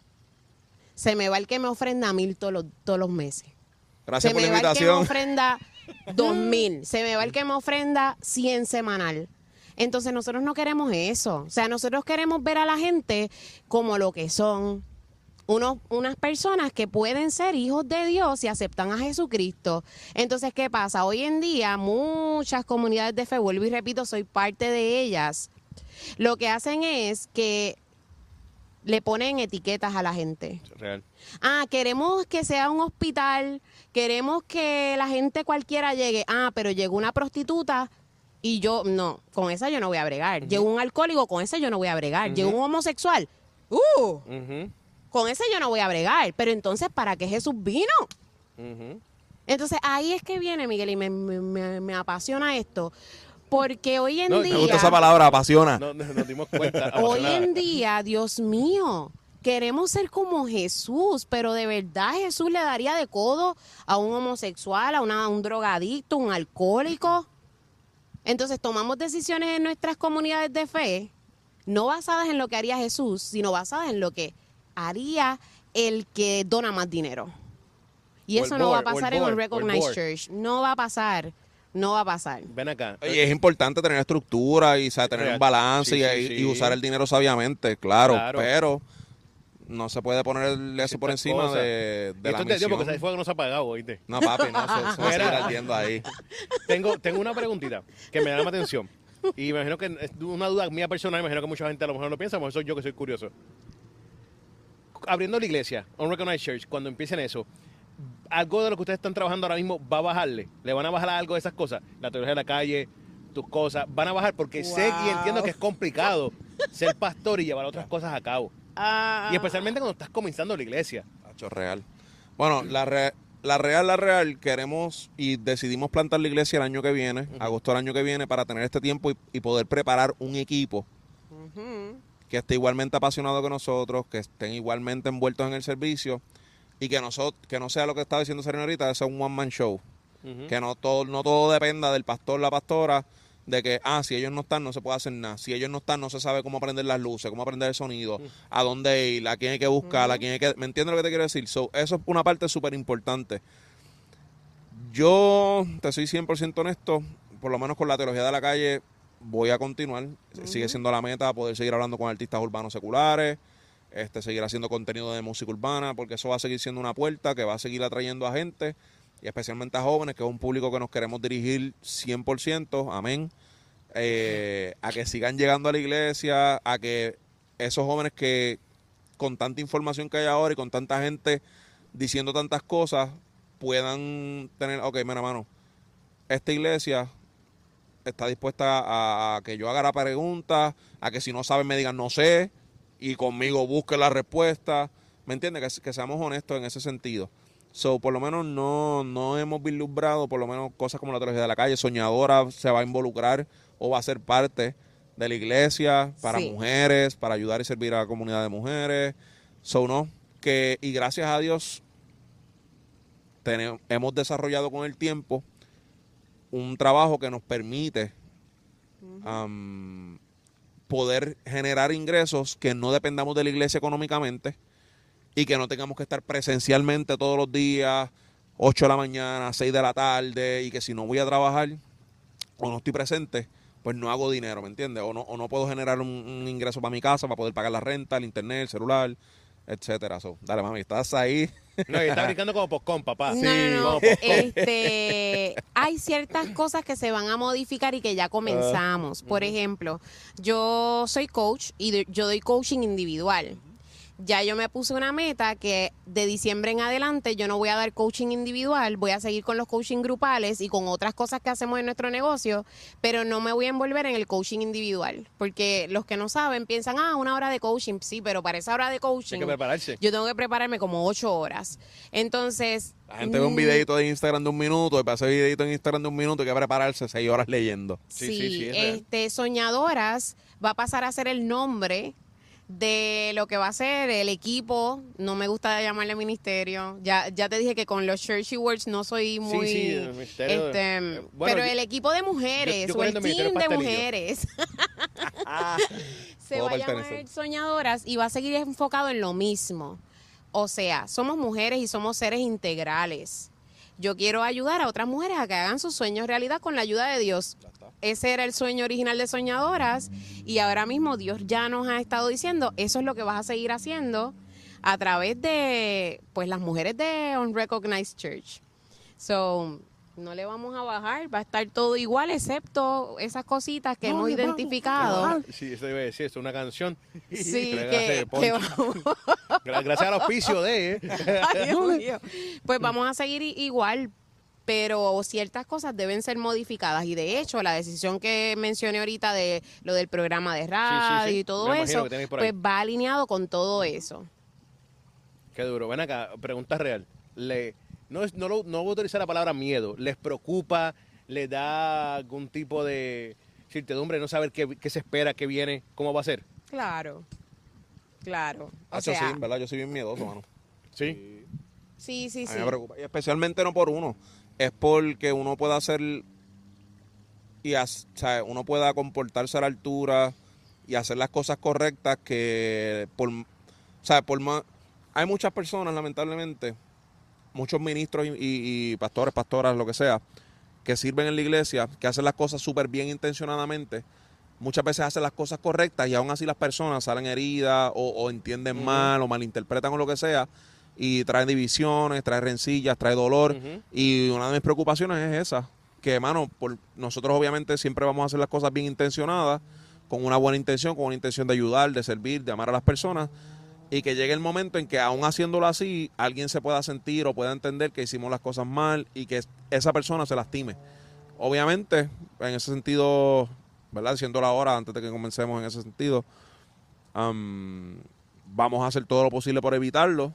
se me va el que me ofrenda mil todos los, todos los meses
Gracias
se
por
me
la
va el que me
invitación.
ofrenda dos mil, se me va el que me ofrenda 100 semanal. Entonces nosotros no queremos eso. O sea, nosotros queremos ver a la gente como lo que son. Unos, unas personas que pueden ser hijos de Dios y aceptan a Jesucristo. Entonces, ¿qué pasa? Hoy en día muchas comunidades de fe, vuelvo y repito, soy parte de ellas. Lo que hacen es que le ponen etiquetas a la gente.
Real.
Ah, queremos que sea un hospital, queremos que la gente cualquiera llegue. Ah, pero llegó una prostituta y yo, no, con esa yo no voy a bregar. Llegó un alcohólico, con esa yo no voy a bregar. Llegó un homosexual, uh, con ese yo no voy a bregar. Pero entonces, ¿para qué Jesús vino? Entonces, ahí es que viene, Miguel, y me, me- me- me apasiona esto. Porque hoy en
No,
día...
Me gusta esa palabra, apasiona.
No, no- nos dimos cuenta.
Hoy en día, Dios mío, queremos ser como Jesús, pero de verdad Jesús le daría de codo a un homosexual, a, una- a un drogadicto, un alcohólico. Entonces tomamos decisiones en nuestras comunidades de fe, no basadas en lo que haría Jesús, sino basadas en lo que haría el que dona más dinero. Y eso no va a
board,
pasar en un Recognized. Church. No va a pasar. No va a pasar.
Ven acá.
Oye, es importante tener estructura y o sea, tener
Real.
un balance
Sí,
y,
sí,
y
sí.
usar el dinero sabiamente, claro,
Claro.
pero no se puede poner eso por encima de, la
digo porque
misión.
ese fuego no se ha apagado, ¿oíste?
No, papi, no, se, se va a seguir
Mira.
ardiendo ahí.
Tengo, tengo una preguntita que me llama atención. Y me imagino que es una duda mía personal, me imagino que mucha gente a lo mejor no piensa, a lo mejor soy yo que soy curioso. Abriendo la iglesia, Unrecognized Church, cuando empiecen eso, algo de lo que ustedes están trabajando ahora mismo va a bajarle. ¿Le van a bajar algo de esas cosas? La teología de la calle, tus cosas, van a bajar porque sé y entiendo que es complicado ser pastor y llevar otras cosas a cabo.
Ah.
Y especialmente cuando estás comenzando la iglesia.
Real. Bueno, la, re- la real, la real, queremos y decidimos plantar la iglesia el año que viene, agosto del año que viene, para tener este tiempo y, y poder preparar un equipo que esté igualmente apasionado que nosotros, que estén igualmente envueltos en el servicio y que, nosotros, que no sea lo que estaba diciendo Serena ahorita, sea un one-man show. Que no todo, no todo dependa del pastor, la pastora, de que, ah, si ellos no están, no se puede hacer nada. Si ellos no están, no se sabe cómo prender las luces, cómo prender el sonido, a dónde ir, a quién hay que buscar, a quién hay que... ¿Me entiendes lo que te quiero decir? So, eso es una parte súper importante. Yo, te soy 100% honesto, por lo menos con la teología de la calle, voy a continuar. Sigue siendo la meta poder seguir hablando con artistas urbanos seculares, este, seguir haciendo contenido de música urbana, porque eso va a seguir siendo una puerta que va a seguir atrayendo a gente, y especialmente a jóvenes, que es un público que nos queremos dirigir 100%, amén, eh, a que sigan llegando a la iglesia, a que esos jóvenes que con tanta información que hay ahora y con tanta gente diciendo tantas cosas, puedan tener, ok, mira, mano, esta iglesia está dispuesta a, que yo haga la pregunta, a que si no saben me digan no sé, y conmigo busque la respuesta. ¿Me entiendes? Que seamos honestos en ese sentido. So, por lo menos no, no hemos vislumbrado, por lo menos cosas como la teología de la calle, Soñadora se va a involucrar o va a ser parte de la iglesia para
Sí.
mujeres, para ayudar y servir a la comunidad de mujeres. So, no, que, y gracias a Dios tene- hemos desarrollado con el tiempo un trabajo que nos permite am, poder generar ingresos que no dependamos de la iglesia económicamente y que no tengamos que estar presencialmente todos los días, 8 de la mañana, 6 de la tarde, y que si no voy a trabajar o no estoy presente, pues no hago dinero, ¿me entiendes? O no, o no puedo generar un, un ingreso para mi casa para poder pagar la renta, el internet, el celular, etcétera. So, dale, mami, estás ahí.
No, y está brincando como popcorn, papá.
No, no, no. Este, hay ciertas cosas que se van a modificar y que ya comenzamos. Por ejemplo, yo soy coach y yo doy coaching individual. Ya yo me puse una meta que de diciembre en adelante yo no voy a dar coaching individual, voy a seguir con los coaching grupales y con otras cosas que hacemos en nuestro negocio, pero no me voy a envolver en el coaching individual, porque los que no saben piensan, ah, una hora de coaching, sí, pero para esa hora de coaching
Hay que prepararse.
yo tengo que prepararme como ocho horas. Entonces...
La gente ve un
mm,
videito de Instagram de un minuto, y para ese videito en Instagram de un minuto hay que prepararse seis horas leyendo.
Sí,
Sí,
sí, sí, es real.
este, Soñadoras va a pasar a ser el nombre de lo que va a ser el equipo. No me gusta llamarle ministerio. Ya, ya te dije que con los Churchy Words no soy muy.
sí, el ministerio,
este,
eh, bueno,
pero
yo-
el equipo de mujeres
yo
o el team de mujeres se va a llamar. Soñadoras y va a seguir enfocado en lo mismo. O sea, somos mujeres y somos seres integrales. Yo quiero ayudar a otras mujeres a que hagan sus sueños realidad con la ayuda de Dios. Ese era el sueño original de Soñadoras y ahora mismo Dios ya nos ha estado diciendo, eso es lo que vas a seguir haciendo a través de pues las mujeres de Unrecognized Church. So, no le vamos a bajar, va a estar todo igual excepto esas cositas que hemos identificado.
Sí, eso iba a decir, es una canción.
Sí, que, que vamos,
Gra- Gracias al auspicio de... ¿eh?
Ay, Dios mío. Pues vamos a seguir igual, pero ciertas cosas deben ser modificadas. Y de hecho, la decisión que mencioné ahorita de lo del programa de radio
sí.
y todo
Me
eso, pues va alineado con todo eso.
Qué duro. Ven acá, pregunta real. Le, no, es- no, lo- no voy a utilizar la palabra miedo. ¿Les preocupa? ¿Les da algún tipo de certidumbre no saber qué, qué se espera, qué viene, cómo va a ser?
Claro, claro. O
Hacho,
sea,
sí, en verdad, yo soy bien miedoso, mano.
Sí.
sí, sí,
A
sí.
mí me preocupa. Y especialmente no por uno. Es porque uno pueda hacer. Y as- o sea, uno pueda comportarse a la altura y hacer las cosas correctas que. Por, o sea, por más. Hay muchas personas, lamentablemente, muchos ministros y, y- y pastores, pastoras, lo que sea, que sirven en la iglesia, que hacen las cosas súper bien intencionadamente. Muchas veces hacen las cosas correctas y aún así las personas salen heridas o, o entienden mal o malinterpretan o lo que sea y traen divisiones, trae rencillas, trae dolor. Y una de mis preocupaciones es esa, que mano, por, nosotros obviamente siempre vamos a hacer las cosas bien intencionadas, con una buena intención, con una intención de ayudar, de servir, de amar a las personas, y que llegue el momento en que aún haciéndolo así, alguien se pueda sentir o pueda entender que hicimos las cosas mal y que esa persona se lastime. Obviamente, en ese sentido, ¿verdad? Diciendo la hora antes de que comencemos en ese sentido, am, vamos a hacer todo lo posible por evitarlo.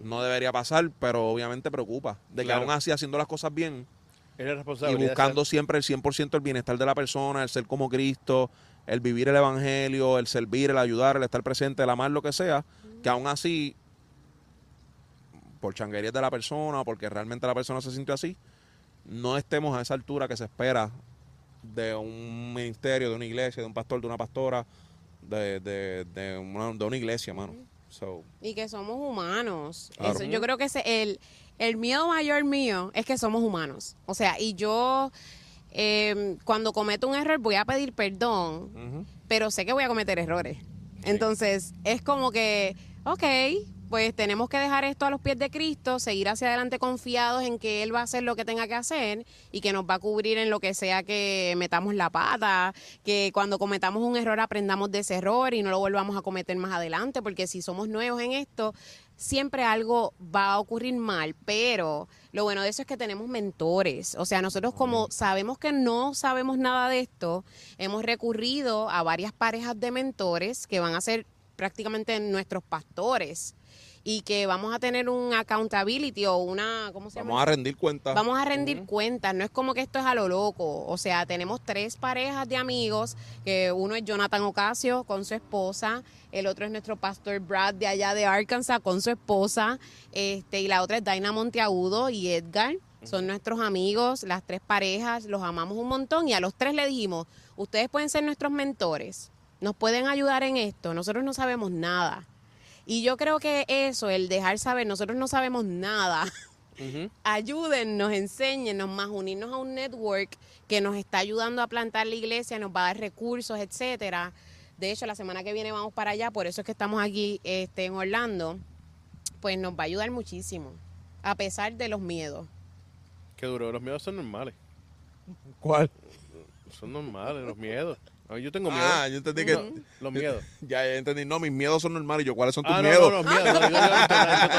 No debería pasar, pero obviamente preocupa. De
Claro.
que aún así haciendo las cosas bien y buscando siempre el 100% el bienestar de la persona, el ser como Cristo, el vivir el evangelio, el servir, el ayudar, el estar presente, el amar, lo que sea, que aún así, por changuerías de la persona, porque realmente la persona se sintió así, no estemos a esa altura que se espera de un ministerio, de una iglesia, de un pastor, de una pastora, de, de, de, una, de una iglesia, mano. So,
Y que somos humanos.
Claro.
Eso, yo creo que ese- el, el miedo mayor mío es que somos humanos. O sea, y yo eh, cuando cometo un error voy a pedir perdón, pero sé que voy a cometer errores. Entonces, es como que, ok, pues tenemos que dejar esto a los pies de Cristo, seguir hacia adelante confiados en que Él va a hacer lo que tenga que hacer y que nos va a cubrir en lo que sea que metamos la pata, que cuando cometamos un error aprendamos de ese error y no lo volvamos a cometer más adelante, porque si somos nuevos en esto, siempre algo va a ocurrir mal, pero lo bueno de eso es que tenemos mentores. O sea, nosotros como sabemos que no sabemos nada de esto, hemos recurrido a varias parejas de mentores que van a ser prácticamente nuestros pastores y que vamos a tener un accountability o una, ¿cómo se llama?
vamos a rendir cuentas.
Vamos a rendir cuentas, no es como que esto es a lo loco. O sea, tenemos tres parejas de amigos, que uno es Jonathan Ocasio con su esposa, el otro es nuestro pastor Brad de allá de Arkansas con su esposa, este, y la otra es Daina Monteagudo y Edgar. Son nuestros amigos, las tres parejas, los amamos un montón y a los tres le dijimos, ustedes pueden ser nuestros mentores, nos pueden ayudar en esto, nosotros no sabemos nada. Y yo creo que eso, el dejar saber, nosotros no sabemos nada.
Ujú.
ayúdennos, enséñenos más, unirnos a un network que nos está ayudando a plantar la iglesia, nos va a dar recursos, etcétera. De hecho, la semana que viene vamos para allá, por eso es que estamos aquí este, en Orlando, pues nos va a ayudar muchísimo, a pesar de los miedos.
Qué duro, los miedos son normales.
¿Cuál?
Son normales, los miedos. Yo tengo miedo.
Ah, yo entendí que...
No, los miedos.
Ya, ya entendí. No, mis miedos son normales. Yo, ¿cuáles son tus
Ah, no,
miedos?
no, los miedos. no, yo,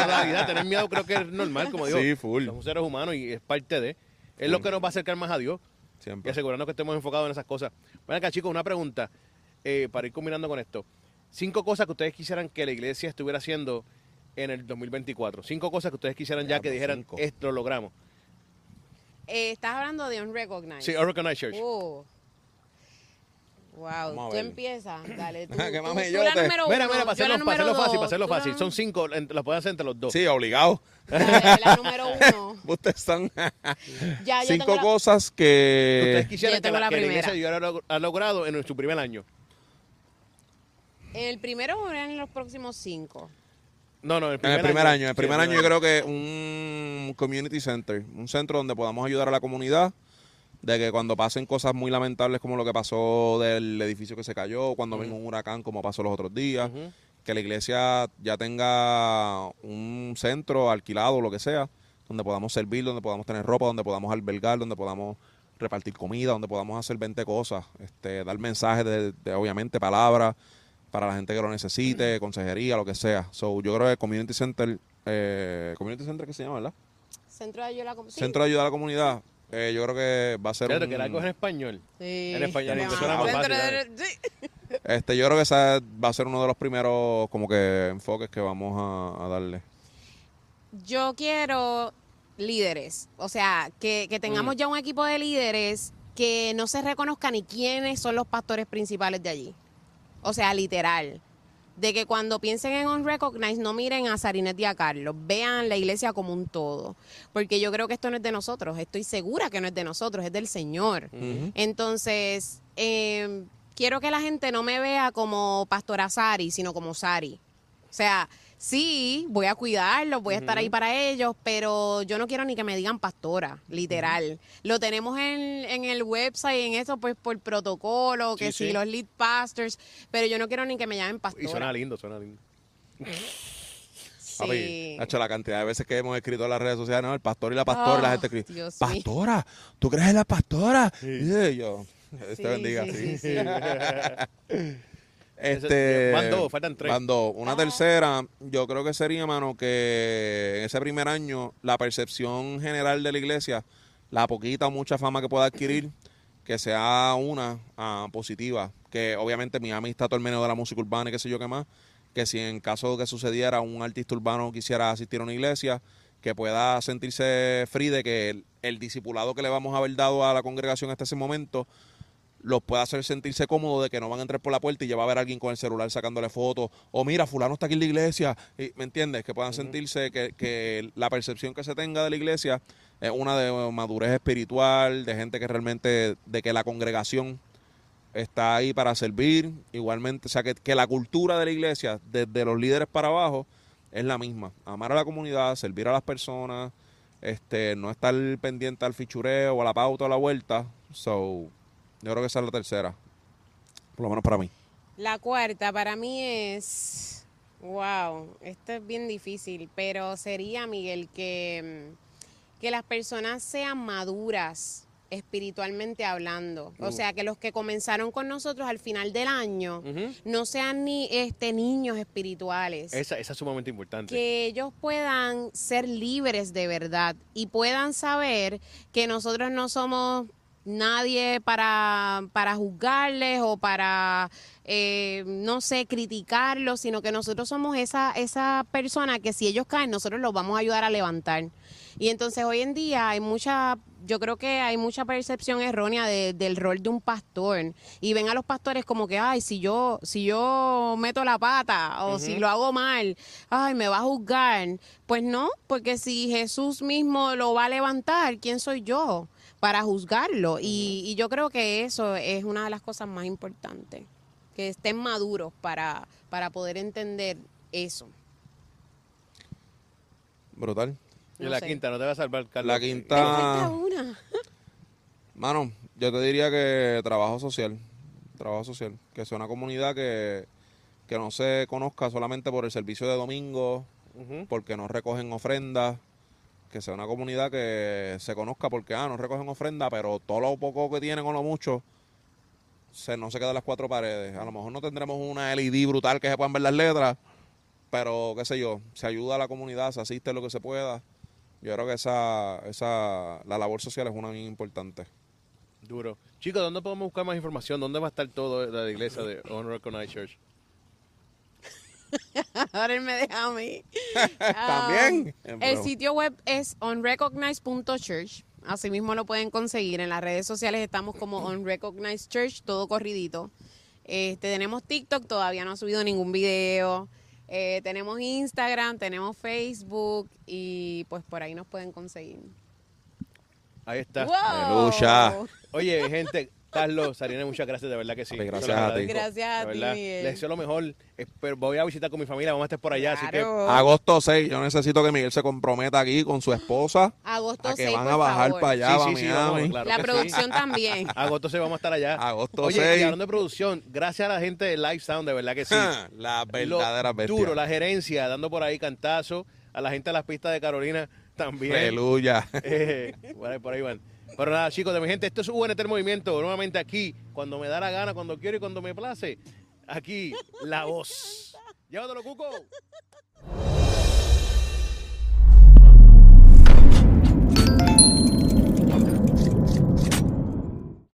la vida, Tener miedo creo que es normal, como digo.
Sí, full.
Somos seres humanos y es parte de. Es lo que nos va a acercar más a Dios y
Siempre.
asegurarnos que estemos enfocados en esas cosas. Bueno, acá, chicos, una pregunta eh, para ir combinando con esto. Cinco cosas que ustedes quisieran que la iglesia estuviera haciendo en el 2024. Cinco cosas que ustedes quisieran ya,
Ya,
que
pues,
dijeran,
cinco.
esto lo logramos.
Eh, estás hablando de Unrecognized.
Sí, Organized Church.
Oh. Wow, tú empiezas, dale. Tú,
Que
tú-
mame
tú
yo
la
te-
número
Mira,
uno,
mira, para hacerlo, para
número
hacerlo fácil, para hacerlo fácil. Son cinco, las pueden hacer entre los dos.
Sí, obligado.
Dale, la número uno.
Ustedes son
Ya, yo
cinco
tengo la-
cosas
Que ustedes
que...
quisieran
Yo
que
tengo
la,
la
que la
primera.
iglesia logrado en su primer año.
¿En el primero o en los próximos cinco?
No, no, en el
En
primer,
el primer año, en el
Sí,
primer año yo creo que un community center, un centro donde podamos ayudar a la comunidad, de que cuando pasen cosas muy lamentables como lo que pasó del edificio que se cayó, cuando venga un huracán como pasó los otros días, que la iglesia ya tenga un centro alquilado, lo que sea, donde podamos servir, donde podamos tener ropa, donde podamos albergar, donde podamos repartir comida, donde podamos hacer 20 cosas, este, dar mensajes de, de, obviamente palabras para la gente que lo necesite, consejería, lo que sea. So, yo creo que Community Center, eh, Community Center que se llama, ¿verdad?
Centro de ayuda a la com- sí.
Centro de ayuda a la comunidad, eh, yo creo que va a ser
Fíjate
un-
que algo es en español.
Sí.
En español,
suena más
Centro
fácil,
de- sí.
este, yo creo que esa va a ser uno de los primeros como que enfoques que vamos a, a darle.
Yo quiero líderes, o sea, que, que tengamos ya un equipo de líderes que no se reconozca ni quiénes son los pastores principales de allí. O sea, literal. De que cuando piensen en Unrecognized no miren a Sarinet y a Carlos, vean la iglesia como un todo. Porque yo creo que esto no es de nosotros, estoy segura que no es de nosotros, es del Señor. Entonces, eh, quiero que la gente no me vea como pastora Sari, sino como Sari. O sea, sí, voy a cuidarlos, voy a estar ahí para ellos, pero yo no quiero ni que me digan pastora, literal. Lo tenemos en, en el website, en eso, pues por protocolo, que
Sí,
si
sí.
los lead pastors, pero yo no quiero ni que me llamen pastora.
Y suena lindo, suena lindo.
Papi,
Sí.
Nacho, la cantidad de veces que hemos escrito en las redes sociales, ¿no? El pastor y la pastora, y la
Oh,
gente escribe,
Dios mío.
pastora, ¿tú crees en la pastora? Y yo, Dios
Sí,
te bendiga,
sí,
sí.
sí, sí.
Este,
Van dos, faltan tres.
Van dos. Una
Ah.
tercera, yo creo que sería, mano, que en ese primer año la percepción general de la iglesia, la poquita o mucha fama que pueda adquirir, que sea una ah, positiva. Que obviamente Miami está todo el medio de la música urbana y qué sé yo qué más. Que si en caso de que sucediera un artista urbano quisiera asistir a una iglesia, que pueda sentirse free de que el, el discipulado que le vamos a haber dado a la congregación hasta ese momento los pueda hacer sentirse cómodos de que no van a entrar por la puerta y ya va a haber alguien con el celular sacándole fotos. O mira, fulano está aquí en la iglesia. Y, ¿Me entiendes? Que puedan sentirse que, que la percepción que se tenga de la iglesia es una de madurez espiritual, de gente que realmente, de que la congregación está ahí para servir. Igualmente, o sea, que, que la cultura de la iglesia, desde los líderes para abajo, es la misma. Amar a la comunidad, servir a las personas, este, no estar pendiente al fichureo o a la pauta o a la vuelta. So, yo creo que esa es la tercera. Por lo menos para mí.
La cuarta para mí es, wow, esto es bien difícil, pero sería, Miguel, que, mm, que las personas sean maduras espiritualmente hablando. O
Uh.
sea, que los que comenzaron con nosotros al final del año no sean ni este niños espirituales.
Esa, esa es sumamente importante.
que ellos puedan ser libres de verdad y puedan saber que nosotros no somos nadie para, para juzgarles o para, eh, no sé, criticarlos, sino que nosotros somos esa, esa persona que si ellos caen, nosotros los vamos a ayudar a levantar. Y entonces hoy en día hay mucha, yo creo que hay mucha percepción errónea de- del rol de un pastor. Y ven a los pastores como que, ay, si yo, si yo meto la pata o si lo hago mal, ay, me va a juzgar. Pues no, porque si Jesús mismo lo va a levantar, ¿quién soy yo para juzgarlo? Y, y yo creo que eso es una de las cosas más importantes, que estén maduros para, para poder entender eso.
Brutal.
Y la
sé.
quinta, no te va a salvar, Carlos.
La quinta-
una.
Mano, yo te diría que trabajo social. Trabajo social. Que sea una comunidad que, que no se conozca solamente por el servicio de domingo, porque no recogen ofrendas. Que sea una comunidad que se conozca porque, ah, no recogen ofrenda, pero todo lo poco que tienen o lo mucho, se, no se queda en las cuatro paredes. A lo mejor no tendremos una LED brutal que se puedan ver las letras, pero qué sé yo, se ayuda a la comunidad, se asiste lo que se pueda. Yo creo que esa, esa, la labor social es una bien importante.
Duro. Chicos, ¿dónde podemos buscar más información? ¿Dónde va a estar todo la iglesia de Unrecognized Church?
Ahora él me deja a mí.
También.
Um, el sitio web es unrecognized.church. Asimismo lo pueden conseguir. En las redes sociales estamos como Unrecognized Church, todo corridito. Este, tenemos TikTok, todavía no ha subido ningún video. Eh, tenemos Instagram, tenemos Facebook y pues por ahí nos pueden conseguir.
Ahí está.
¡Wow!
Aleluya.
Oye, gente, Carlos, Sarina, muchas gracias, de verdad que sí.
Gracias a ti.
Gracias a ti. Miguel.
Les deseo lo mejor. Espero- voy a visitar con mi familia, vamos a estar por allá, así que.
Agosto 6, yo necesito que Miguel se comprometa aquí con su esposa
Agosto
a que
6,
van
por
a bajar
favor.
para allá,
Sí,
para
sí, sí, vamos,
Miami.
claro.
La producción también.
agosto se vamos a estar allá.
Agosto
Oye,
6.
y hablando de producción, gracias a la gente de Live Sound, de verdad que sí.
la verdadera bestia.
Duro, la gerencia, dando por ahí cantazo. A la gente de las pistas de Carolina también.
Aleluya.
Eh, por, ahí, por ahí van. Pero nada, chicos, de mi gente, esto es UNT Movimiento. Nuevamente aquí, cuando me da la gana, cuando quiero y cuando me place. Aquí, la voz. Llévatelo, Cuco.